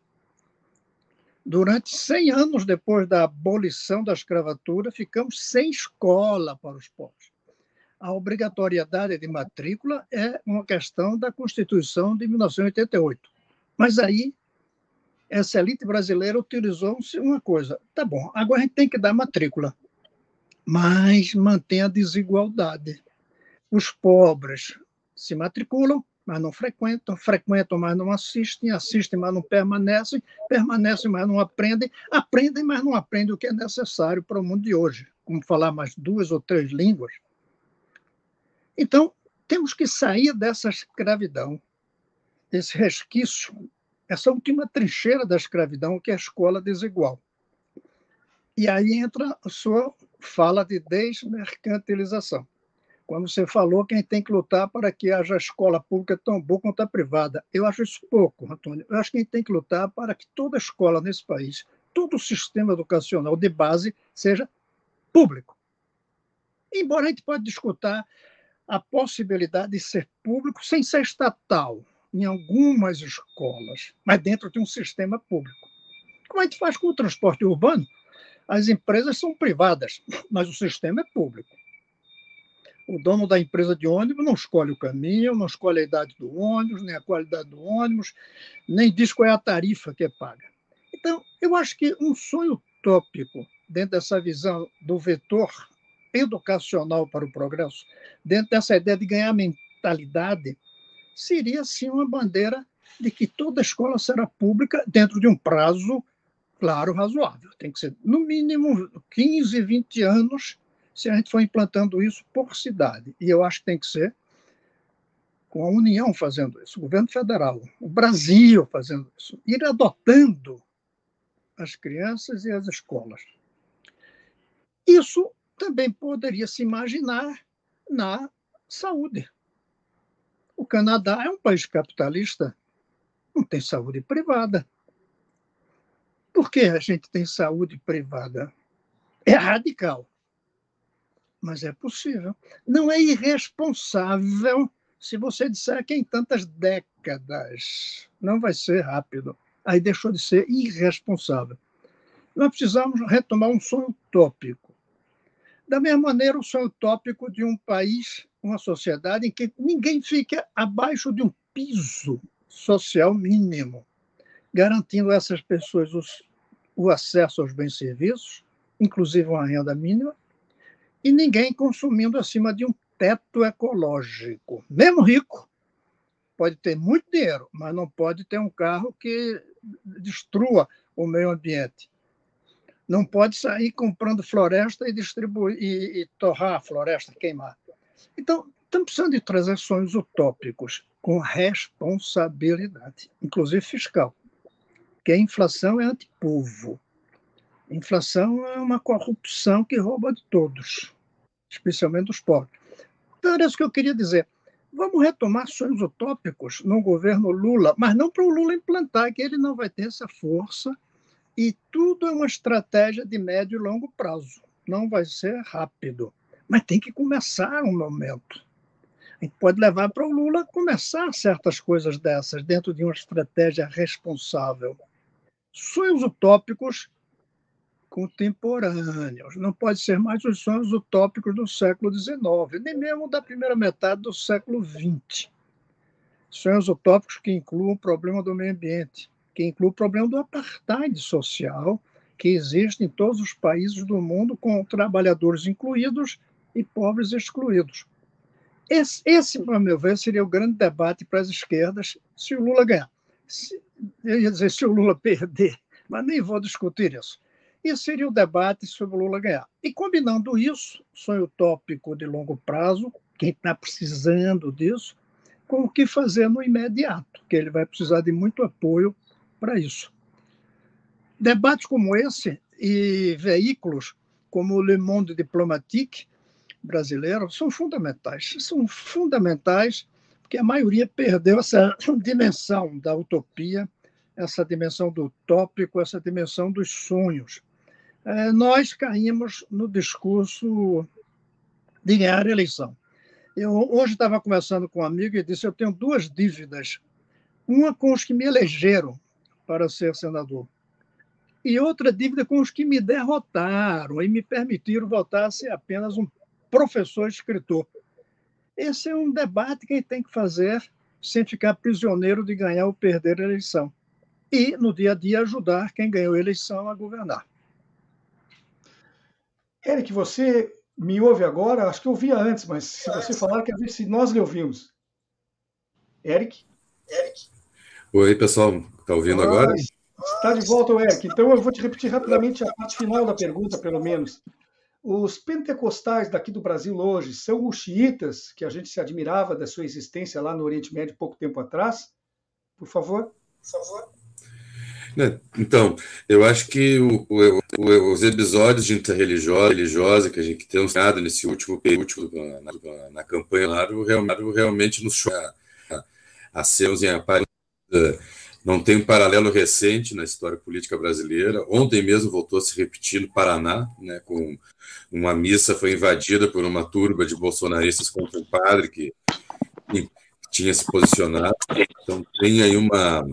Durante 100 anos depois da abolição da escravatura, ficamos sem escola para os pobres a obrigatoriedade de matrícula é uma questão da Constituição de 1988. Mas aí, essa elite brasileira utilizou uma coisa. Tá bom, agora a gente tem que dar matrícula, mas mantém a desigualdade. Os pobres se matriculam, mas não frequentam, frequentam, mas não assistem, assistem, mas não permanecem, permanecem, mas não aprendem, aprendem, mas não aprendem o que é necessário para o mundo de hoje, como falar mais duas ou três línguas. Então, temos que sair dessa escravidão, desse resquício, essa última trincheira da escravidão, que é a escola desigual. E aí entra a sua fala de desmercantilização. Quando você falou que a gente tem que lutar para que haja escola pública tão boa quanto a privada. Eu acho isso pouco, Antônio. Eu acho que a gente tem que lutar para que toda escola nesse país, todo o sistema educacional de base, seja público. Embora a gente pode discutir a possibilidade de ser público sem ser estatal em algumas escolas, mas dentro de um sistema público. Como a gente faz com o transporte urbano? As empresas são privadas, mas o sistema é público. O dono da empresa de ônibus não escolhe o caminho, não escolhe a idade do ônibus, nem a qualidade do ônibus, nem diz qual é a tarifa que é paga. Então, eu acho que um sonho utópico dentro dessa visão do vetor educacional para o progresso, dentro dessa ideia de ganhar mentalidade, seria sim uma bandeira de que toda escola será pública dentro de um prazo claro, razoável. Tem que ser, no mínimo, 15, 20 anos, se a gente for implantando isso por cidade. E eu acho que tem que ser com a União fazendo isso, o governo federal, o Brasil fazendo isso, ir adotando as crianças e as escolas. Isso também poderia se imaginar na saúde. O Canadá é um país capitalista, não tem saúde privada. Por que a gente tem saúde privada? É radical, mas é possível. Não é irresponsável se você disser que em tantas décadas não vai ser rápido, aí deixou de ser irresponsável. Nós precisamos retomar um sonho utópico. Da mesma maneira, o sonho utópico de um país, uma sociedade em que ninguém fica abaixo de um piso social mínimo, garantindo a essas pessoas os, o acesso aos bens e serviços, inclusive uma renda mínima, e ninguém consumindo acima de um teto ecológico. Mesmo rico, pode ter muito dinheiro, mas não pode ter um carro que destrua o meio ambiente. Não pode sair comprando floresta e distribuir e, e torrar a floresta, queimar. Então, estamos precisando de sonhos utópicos com responsabilidade, inclusive fiscal. Que a inflação é antipovo. Inflação é uma corrupção que rouba de todos, especialmente dos pobres. Então, era isso que eu queria dizer. Vamos retomar sonhos utópicos no governo Lula, mas não para o Lula implantar, que ele não vai ter essa força, e tudo é uma estratégia de médio e longo prazo. Não vai ser rápido, mas tem que começar um momento. A gente pode levar para o Lula começar certas coisas dessas, dentro de uma estratégia responsável. Sonhos utópicos contemporâneos. Não pode ser mais os sonhos utópicos do século XIX, nem mesmo da primeira metade do século XX. Sonhos utópicos que incluam o problema do meio ambiente, que incluam o problema do apartheid social, que existe em todos os países do mundo, com trabalhadores incluídos e pobres excluídos. Esse, esse, a meu ver, seria o grande debate para as esquerdas se o Lula ganhar. Se, eu ia dizer se o Lula perder, mas nem vou discutir isso. Isso seria o debate sobre o Lula ganhar. E combinando isso, sonho utópico de longo prazo, quem está precisando disso, com o que fazer no imediato, que ele vai precisar de muito apoio para isso. Debates como esse e veículos como o Le Monde Diplomatique brasileiro são fundamentais. São fundamentais porque a maioria perdeu essa dimensão da utopia, essa dimensão do utópico, essa dimensão dos sonhos. É, nós caímos no discurso de ganhar a eleição. Eu hoje estava conversando com um amigo e disse: eu tenho duas dívidas. Uma com os que me elegeram para ser senador, e outra dívida com os que me derrotaram e me permitiram voltar a ser apenas um professor escritor. Esse é um debate que a gente tem que fazer sem ficar prisioneiro de ganhar ou perder a eleição. E, no dia a dia, ajudar quem ganhou a eleição a governar. Eric, você me ouve agora? Acho que eu ouvia antes, mas se você falar, quero ver se nós lhe ouvimos. Eric? Eric? Oi, pessoal. Está ouvindo agora? Está de volta, Eric. Então eu vou te repetir rapidamente a parte final da pergunta, pelo menos. Os pentecostais daqui do Brasil hoje são os xiitas, que a gente se admirava da sua existência lá no Oriente Médio pouco tempo atrás? Por favor. Por favor. Né, então, eu acho que o, o, os episódios de interreligiosa religiosa que a gente tem nada nesse último período na, na, campanha lá, realmente nos choca a, a sermos em aparência. Não tem um paralelo recente na história política brasileira. Ontem mesmo voltou a se repetir no Paraná, né, com uma missa foi invadida por uma turba de bolsonaristas contra um padre que, tinha se posicionado. Então tem aí uma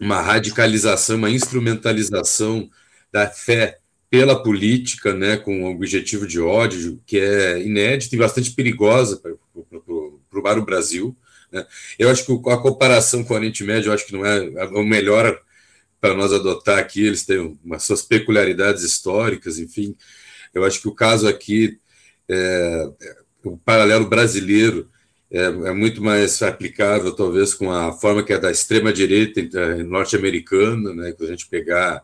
uma radicalização, uma instrumentalização da fé pela política, né, com o objetivo de ódio, que é inédita e bastante perigosa para o Brasil. Né. Eu acho que a comparação com o Oriente Médio, eu acho que não é o melhor para nós adotar aqui, eles têm umas suas peculiaridades históricas, enfim. Eu acho que o caso aqui, é, o paralelo brasileiro, é, é, muito mais aplicável, talvez, com a forma que é da extrema-direita norte-americana, né, que a gente pegar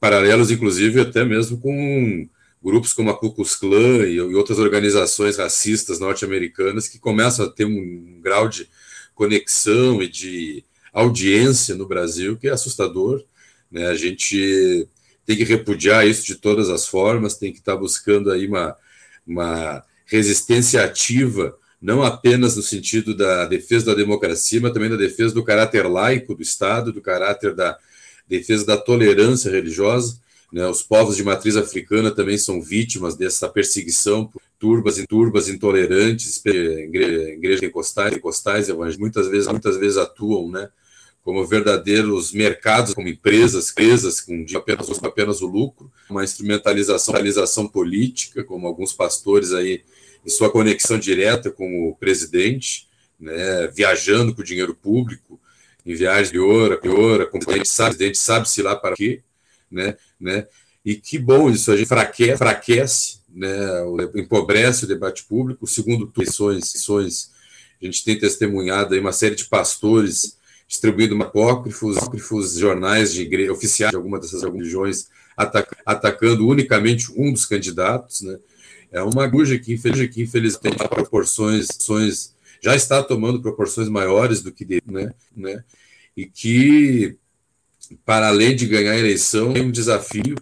paralelos, inclusive, até mesmo com grupos como a Ku Klux Klan e, outras organizações racistas norte-americanas que começam a ter um grau de conexão e de audiência no Brasil que é assustador. Né? A gente tem que repudiar isso de todas as formas, tem que estar buscando aí uma, uma resistência ativa, não apenas no sentido da defesa da democracia, mas também da defesa do caráter laico do Estado, do caráter da defesa da tolerância religiosa. Né? Os povos de matriz africana também são vítimas dessa perseguição por turbas e turbas intolerantes, igrejas pentecostais, pentecostais muitas vezes, muitas vezes atuam, né? como verdadeiros mercados, como empresas, empresas com apenas, apenas o lucro, uma instrumentalização, instrumentalização política, como alguns pastores aí em sua conexão direta com o presidente, né, viajando com dinheiro público, em viagens de o presidente sabe, o presidente sabe-se lá para quê, né, né, e que bom isso, a gente fraquece, fraquece né, empobrece o debate público, segundo eleições, a gente tem testemunhado aí uma série de pastores distribuindo apócrifos, apócrifos jornais de igreja, oficiais de alguma dessas religiões, ataca, atacando unicamente um dos candidatos, né? É uma guja que, que infelizmente, proporções, já está tomando proporções maiores do que né? né? E que, para além de ganhar a eleição, é um desafio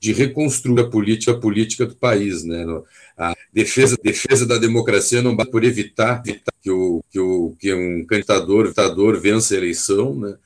de reconstruir a política, a política do país, né? A defesa, defesa da democracia não basta por evitar, evitar que, o, que, o, que um candidato ditador vença a eleição, né?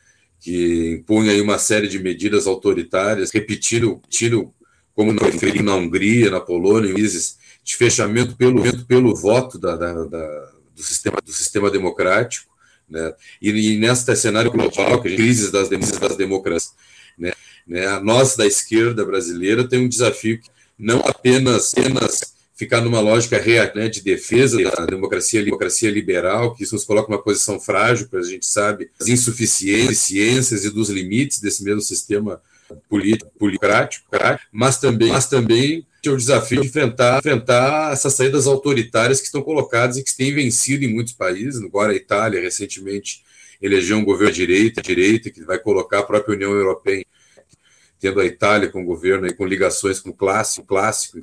que impõe aí uma série de medidas autoritárias, repetindo, tiro, como no referi na Hungria, na Polônia, de fechamento pelo, pelo voto da, da, da, do, sistema, do sistema democrático, né? e, e nesse cenário global, que a crises das, das democracias, né? Né? Nós, da esquerda brasileira, tem um desafio que não apenas, apenas ficar numa lógica né, de defesa da democracia, democracia liberal, que isso nos coloca numa posição frágil, porque a gente sabe as insuficiências e dos limites desse mesmo sistema político, político mas também, mas também o desafio de enfrentar, enfrentar essas saídas autoritárias que estão colocadas e que têm vencido em muitos países. Agora a Itália recentemente elegeu um governo de direita, direita que vai colocar a própria União Europeia tendo a Itália com governo e com ligações com o clássico, clássico.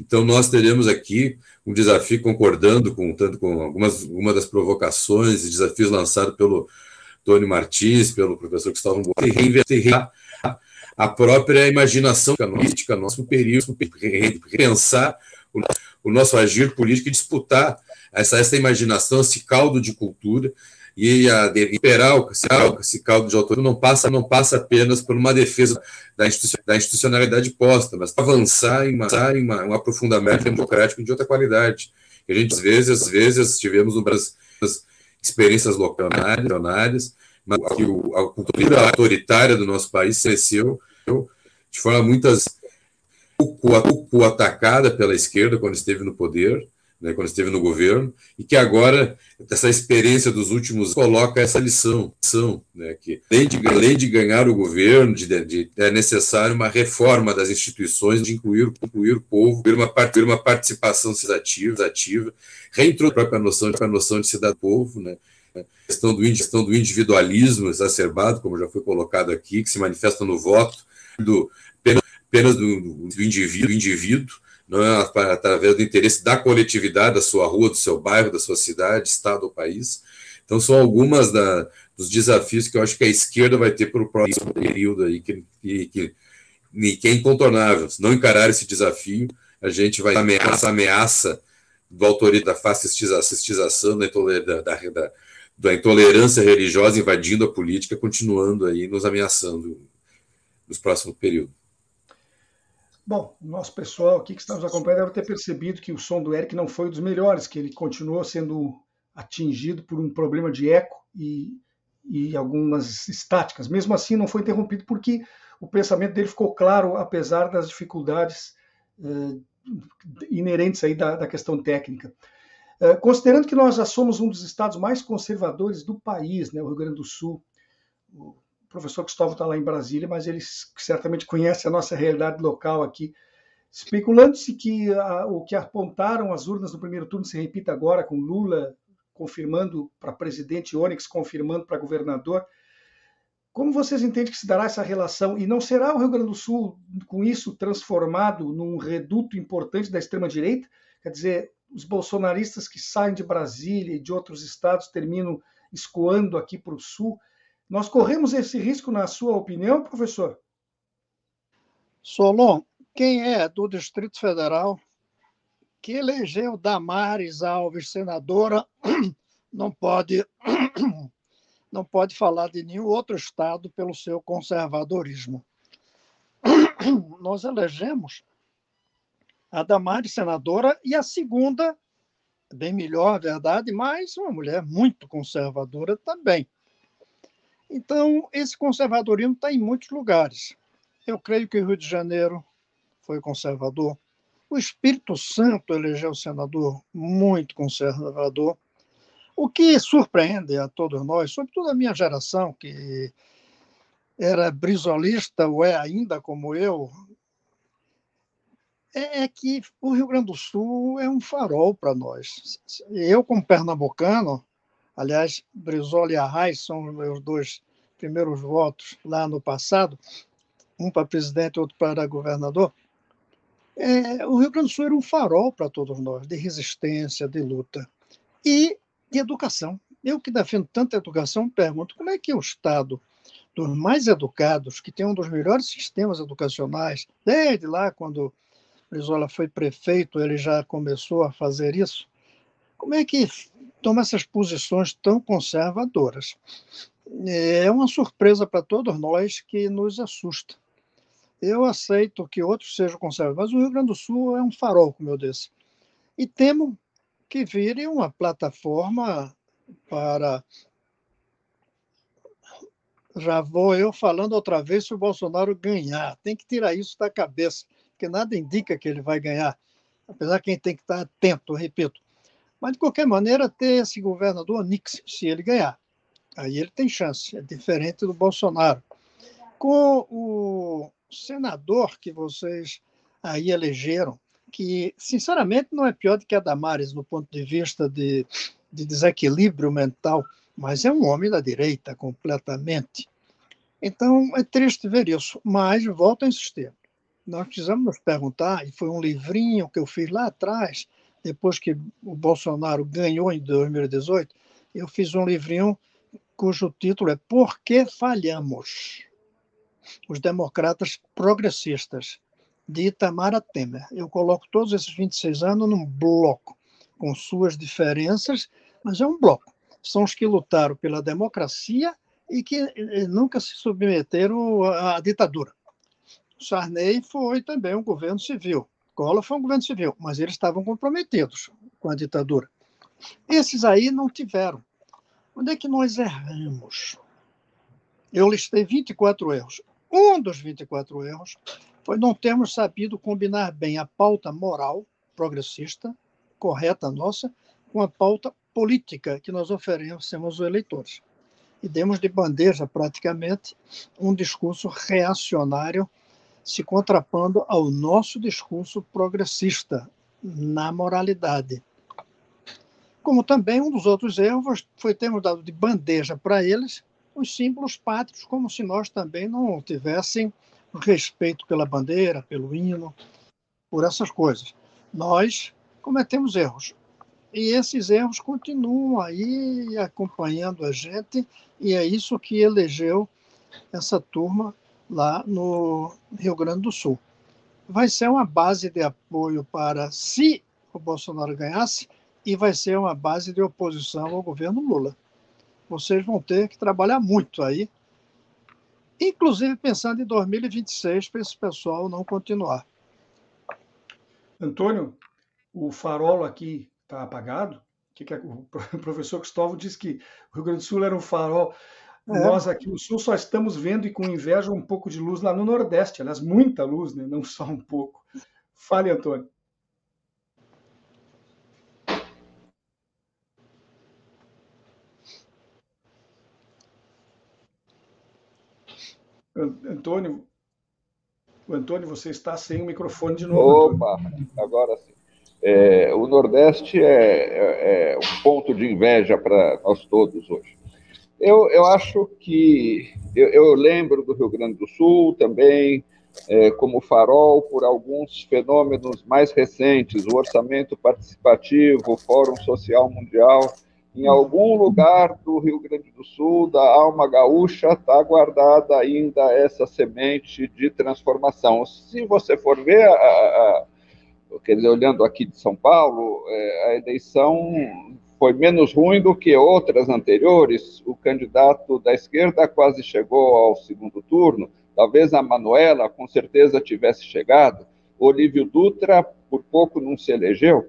Então nós teremos aqui um desafio concordando com tanto com algumas uma das provocações e desafios lançados pelo Tony Martins, pelo professor Gustavo Boa, reinventar a própria imaginação política, nosso período, repensar o, o nosso agir político e disputar essa, essa imaginação, esse caldo de cultura e a liberar esse caldo de autoria não passa, não passa apenas por uma defesa da, da institucionalidade posta, mas avançar em, uma, em uma, um aprofundamento democrático de outra qualidade. E a gente, às vezes, às vezes, tivemos no Brasil experiências locais, mas que o, a cultura autoritária do nosso país cresceu de forma muitas pouco, atacada pela esquerda quando esteve no poder, né, quando esteve no governo, e que agora, essa experiência dos últimos, coloca essa lição, lição né, que além de, além de ganhar o governo, de, de, é necessário uma reforma das instituições, de incluir, incluir o povo, ter uma, ter uma participação ativa, ativa reintroduzir a própria noção, a noção de cidade-povo, né, questão do, questão do individualismo exacerbado, como já foi colocado aqui, que se manifesta no voto, do, apenas, do, do indivíduo, do indivíduo não é através do interesse da coletividade, da sua rua, do seu bairro, da sua cidade, estado ou país. Então, são algumas da, dos desafios que eu acho que a esquerda vai ter para o próximo período aí, que, que, que, que é incontornável. Se não encarar esse desafio, a gente vai ameaça, ameaça do autoritarismo, da fascistização, da, da, da, da intolerância religiosa invadindo a política, continuando aí nos ameaçando nos próximos períodos. Bom, nosso pessoal aqui que está nos acompanhando deve ter percebido que o som do Eric não foi um dos melhores, que ele continuou sendo atingido por um problema de eco e, e algumas estáticas. Mesmo assim, não foi interrompido porque o pensamento dele ficou claro, apesar das dificuldades eh, inerentes aí da, da questão técnica. Eh, considerando que nós já somos um dos estados mais conservadores do país, né, o Rio Grande do Sul, o professor Cristóvão está lá em Brasília, mas ele certamente conhece a nossa realidade local aqui. Especulando-se que a, o que apontaram as urnas no primeiro turno se repita agora, com Lula confirmando para presidente, Onyx confirmando para governador. Como vocês entendem que se dará essa relação? E não será o Rio Grande do Sul, com isso, transformado num reduto importante da extrema-direita? Quer dizer, os bolsonaristas que saem de Brasília e de outros estados terminam escoando aqui para o Sul. Nós corremos esse risco, na sua opinião, professor? Solon, quem é do Distrito Federal que elegeu Damares Alves senadora não pode não pode falar de nenhum outro estado pelo seu conservadorismo. Nós elegemos a Damares senadora e a segunda, bem melhor, verdade, mas uma mulher muito conservadora também. Então, esse conservadorismo está em muitos lugares. Eu creio que o Rio de Janeiro foi conservador. O Espírito Santo elegeu senador muito conservador. O que surpreende a todos nós, sobretudo a minha geração, que era brisolista, ou é ainda como eu, é, é que o Rio Grande do Sul é um farol para nós. Eu, como pernambucano, aliás, Brizola e Arraes são os meus dois primeiros votos lá no passado, um para presidente e outro para governador. É, o Rio Grande do Sul era um farol para todos nós, de resistência, de luta. E de educação. Eu que defendo tanta educação, pergunto como é que o Estado dos mais educados, que tem um dos melhores sistemas educacionais, desde lá quando Brizola foi prefeito, ele já começou a fazer isso. Como é que toma essas posições tão conservadoras? É uma surpresa para todos nós que nos assusta. Eu aceito que outros sejam conservadores, mas o Rio Grande do Sul é um farol, como eu disse. E temo que vire uma plataforma para. Já vou eu falando outra vez se o Bolsonaro ganhar. Tem que tirar isso da cabeça, porque nada indica que ele vai ganhar. Apesar que quem tem que estar atento, repito. Mas, de qualquer maneira, ter esse governador Nix, se ele ganhar. Aí ele tem chance, é diferente do Bolsonaro. Com o senador que vocês aí elegeram, que, sinceramente, não é pior do que a Damares no ponto de vista de, de desequilíbrio mental, mas é um homem da direita completamente. Então, é triste ver isso, mas volto a insistir. Nós precisamos nos perguntar, e foi um livrinho que eu fiz lá atrás, depois que o Bolsonaro ganhou em 2018, eu fiz um livrinho cujo título é Por que falhamos? Os democratas progressistas de Itamar Temer. Eu coloco todos esses 26 anos num bloco, com suas diferenças, mas é um bloco. São os que lutaram pela democracia e que eh, nunca se submeteram à ditadura. Sarney foi também um governo civil. Collor foi um governo civil, mas eles estavam comprometidos com a ditadura. Esses aí não tiveram. Onde é que nós erramos? Eu listei 24 erros. Um dos 24 erros foi não termos sabido combinar bem a pauta moral progressista, correta nossa, com a pauta política que nós oferecemos aos eleitores. E demos de bandeja, praticamente, um discurso reacionário se contrapondo ao nosso discurso progressista na moralidade. Como também um dos outros erros foi termos dado de bandeja para eles os símbolos pátrios, como se nós também não tivéssemos respeito pela bandeira, pelo hino, por essas coisas. Nós cometemos erros. E esses erros continuam aí acompanhando a gente, e é isso que elegeu essa turma lá no Rio Grande do Sul. Vai ser uma base de apoio para se o Bolsonaro ganhasse, e vai ser uma base de oposição ao governo Lula. Vocês vão ter que trabalhar muito aí inclusive pensando em 2026 para esse pessoal não continuar. Antônio, o farol aqui está apagado? Que é? O professor Cristóvão disse que o Rio Grande do Sul era um farol. É. Nós aqui no Sul só estamos vendo e com inveja um pouco de luz lá no Nordeste, aliás, muita luz, né? não só um pouco. Fale, Antônio. Antônio, Antônio, você está sem o microfone de novo. Opa, Antônio. agora sim. É, o Nordeste é, é, é, um ponto de inveja para nós todos hoje. Eu, eu acho que. Eu, eu lembro do Rio Grande do Sul também, é, como farol por alguns fenômenos mais recentes, o orçamento participativo, o Fórum Social Mundial. Em algum lugar do Rio Grande do Sul, da alma gaúcha, está guardada ainda essa semente de transformação. Se você for ver, a, a, quer dizer, olhando aqui de São Paulo, é, a eleição foi menos ruim do que outras anteriores. O candidato da esquerda quase chegou ao segundo turno Talvez a Manuela, com certeza, tivesse chegado. Olívio Dutra, por pouco, não se elegeu.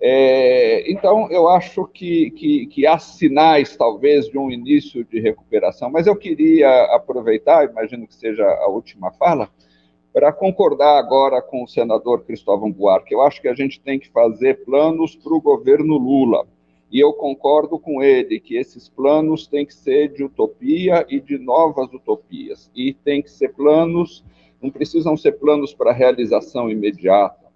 É, então, eu acho que, que, que, há sinais, talvez, de um início de recuperação, mas eu queria aproveitar, imagino que seja a última fala, para concordar agora com o senador Cristóvão Buarque. Eu acho que a gente tem que fazer planos para o governo Lula. E eu concordo com ele que esses planos têm que ser de utopia e de novas utopias. E tem que ser planos, não precisam ser planos para realização imediata.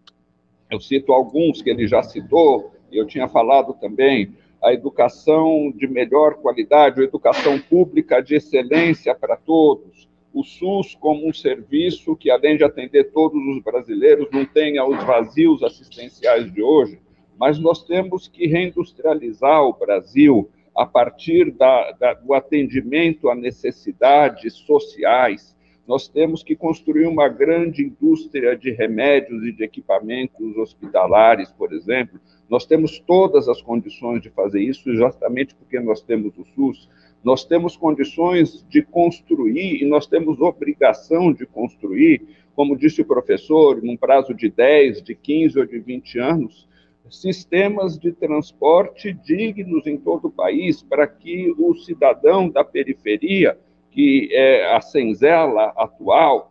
Eu cito alguns que ele já citou, e eu tinha falado também, a educação de melhor qualidade, a educação pública de excelência para todos, o SUS como um serviço que, além de atender todos os brasileiros, não tenha os vazios assistenciais de hoje, mas nós temos que reindustrializar o Brasil a partir da, da, do atendimento a necessidades sociais. Nós temos que construir uma grande indústria de remédios e de equipamentos hospitalares, por exemplo. Nós temos todas as condições de fazer isso, justamente porque nós temos o SUS. Nós temos condições de construir e nós temos obrigação de construir, como disse o professor, num prazo de 10, de 15 ou de 20 anos, sistemas de transporte dignos em todo o país, para que o cidadão da periferia, que é a senzela atual,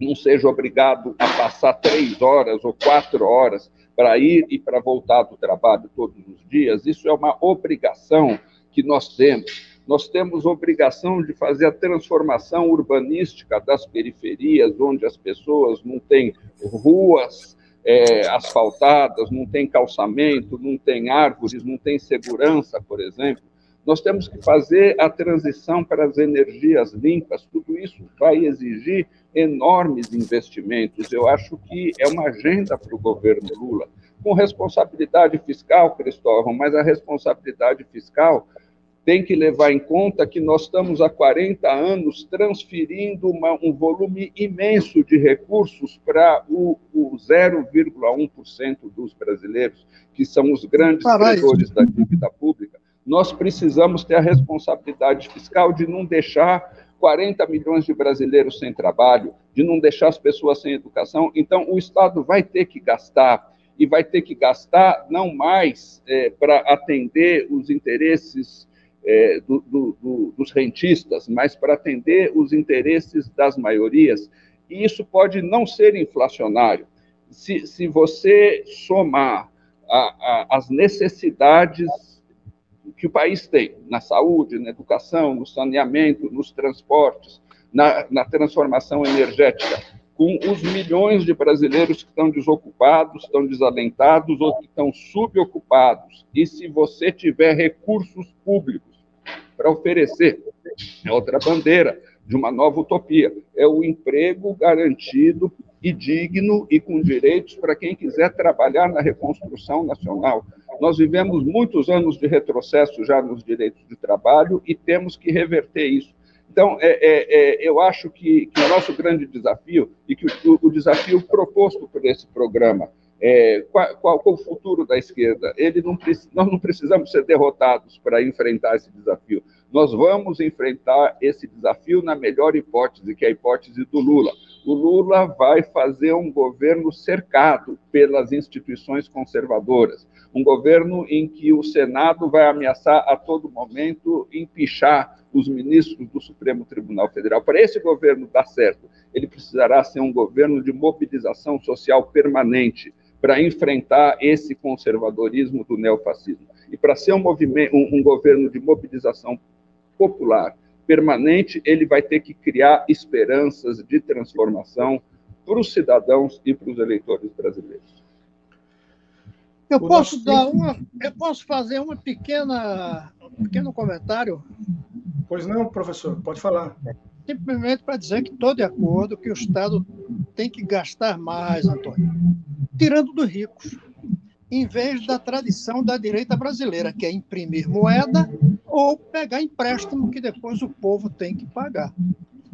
não seja obrigado a passar três horas ou quatro horas para ir e para voltar do trabalho todos os dias. Isso é uma obrigação que nós temos. Nós temos obrigação de fazer a transformação urbanística das periferias, onde as pessoas não têm ruas é, asfaltadas, não tem calçamento, não tem árvores, não tem segurança, por exemplo. Nós temos que fazer a transição para as energias limpas, tudo isso vai exigir enormes investimentos. Eu acho que é uma agenda para o governo Lula, com responsabilidade fiscal, Cristóvão, mas a responsabilidade fiscal tem que levar em conta que nós estamos há 40 anos transferindo uma, um volume imenso de recursos para o, o 0,1% dos brasileiros, que são os grandes credores da dívida pública. Nós precisamos ter a responsabilidade fiscal de não deixar 40 milhões de brasileiros sem trabalho, de não deixar as pessoas sem educação. Então, o Estado vai ter que gastar e vai ter que gastar não mais é, para atender os interesses é, do, do, do, dos rentistas, mas para atender os interesses das maiorias. E isso pode não ser inflacionário. Se, se você somar a, a, as necessidades que o país tem na saúde, na educação, no saneamento, nos transportes, na, na transformação energética, com os milhões de brasileiros que estão desocupados, estão desalentados ou que estão subocupados. E se você tiver recursos públicos para oferecer. É outra bandeira de uma nova utopia. É o emprego garantido e digno e com direitos para quem quiser trabalhar na reconstrução nacional. Nós vivemos muitos anos de retrocesso já nos direitos de trabalho e temos que reverter isso. Então, é, é, é, eu acho que, que, o nosso grande desafio, e que o, o desafio proposto por esse programa, é, qual, qual, o futuro da esquerda? Ele não, nós não precisamos ser derrotados para enfrentar esse desafio. Nós vamos enfrentar esse desafio na melhor hipótese, que é a hipótese do Lula. O Lula vai fazer um governo cercado pelas instituições conservadoras, um governo em que o Senado vai ameaçar a todo momento empichar os ministros do Supremo Tribunal Federal. Para esse governo dar certo, ele precisará ser um governo de mobilização social permanente para enfrentar esse conservadorismo do neofascismo. E para ser um, movimento, um, um governo de mobilização popular permanente, ele vai ter que criar esperanças de transformação para os cidadãos e para os eleitores brasileiros. Eu posso dar uma, eu posso fazer uma pequena, um pequeno comentário? Pois não, professor, pode falar. Simplesmente para dizer que estou de acordo que o Estado tem que gastar mais, Antônio, tirando dos ricos, em vez da tradição da direita brasileira, que é imprimir moeda ou pegar empréstimo que depois o povo tem que pagar.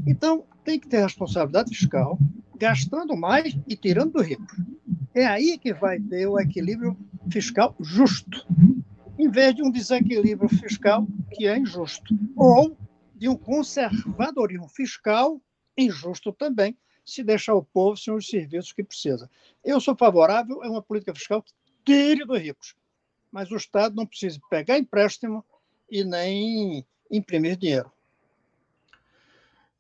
Então, tem que ter responsabilidade fiscal, gastando mais e tirando do rico. É aí que vai ter o equilíbrio fiscal justo, em vez de um desequilíbrio fiscal que é injusto, ou de um conservadorismo fiscal injusto também, se deixar o povo sem os serviços que precisa. Eu sou favorável a uma política fiscal que tire dos ricos, mas o Estado não precisa pegar empréstimo e nem imprimir dinheiro.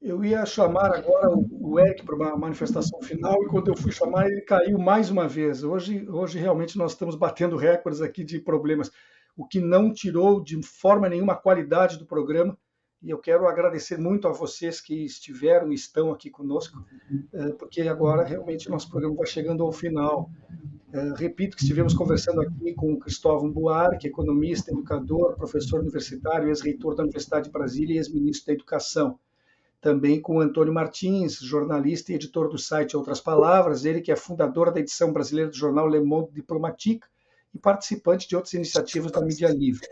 Eu ia chamar agora o Eric para uma manifestação final e quando eu fui chamar ele caiu mais uma vez. Hoje, hoje realmente nós estamos batendo recordes aqui de problemas, o que não tirou de forma nenhuma a qualidade do programa. E eu quero agradecer muito a vocês que estiveram e estão aqui conosco, eh, porque agora realmente nosso programa vai chegando ao final. Eh, repito que estivemos conversando aqui com o Cristóvão Buarque, economista, educador, professor universitário, ex-reitor da Universidade de Brasília e ex-ministro da Educação também com Antônio Martins, jornalista e editor do site Outras Palavras, ele que é fundador da edição brasileira do jornal Le Monde Diplomatique e participante de outras iniciativas da mídia livre.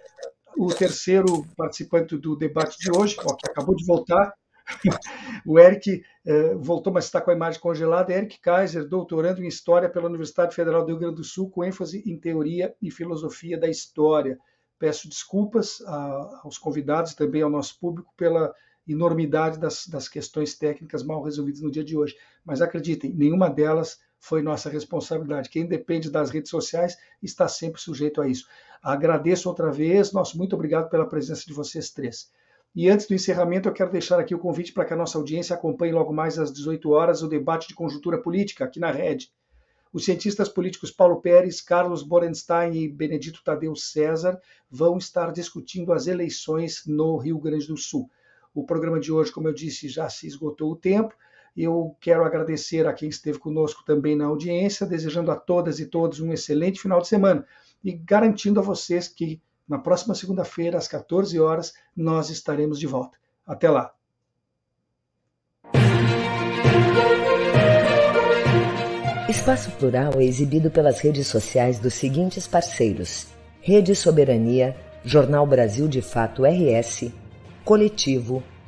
O terceiro participante do debate de hoje, ó, que acabou de voltar, o Eric eh, voltou, mas está com a imagem congelada, Eric Kaiser, doutorando em História pela Universidade Federal do Rio Grande do Sul, com ênfase em Teoria e Filosofia da História. Peço desculpas a, aos convidados e também ao nosso público pela enormidade das, das questões técnicas mal resolvidas no dia de hoje. Mas acreditem, nenhuma delas foi nossa responsabilidade. Quem depende das redes sociais está sempre sujeito a isso. Agradeço outra vez, nosso muito obrigado pela presença de vocês três. E antes do encerramento, eu quero deixar aqui o convite para que a nossa audiência acompanhe logo mais às 18 horas o debate de conjuntura política aqui na rede. Os cientistas políticos Paulo Pérez, Carlos Borenstein e Benedito Tadeu César vão estar discutindo as eleições no Rio Grande do Sul. O programa de hoje, como eu disse, já se esgotou o tempo. Eu quero agradecer a quem esteve conosco também na audiência, desejando a todas e todos um excelente final de semana e garantindo a vocês que na próxima segunda-feira, às 14 horas, nós estaremos de volta. Até lá! Espaço Plural é exibido pelas redes sociais dos seguintes parceiros: Rede Soberania, Jornal Brasil de Fato RS, Coletivo,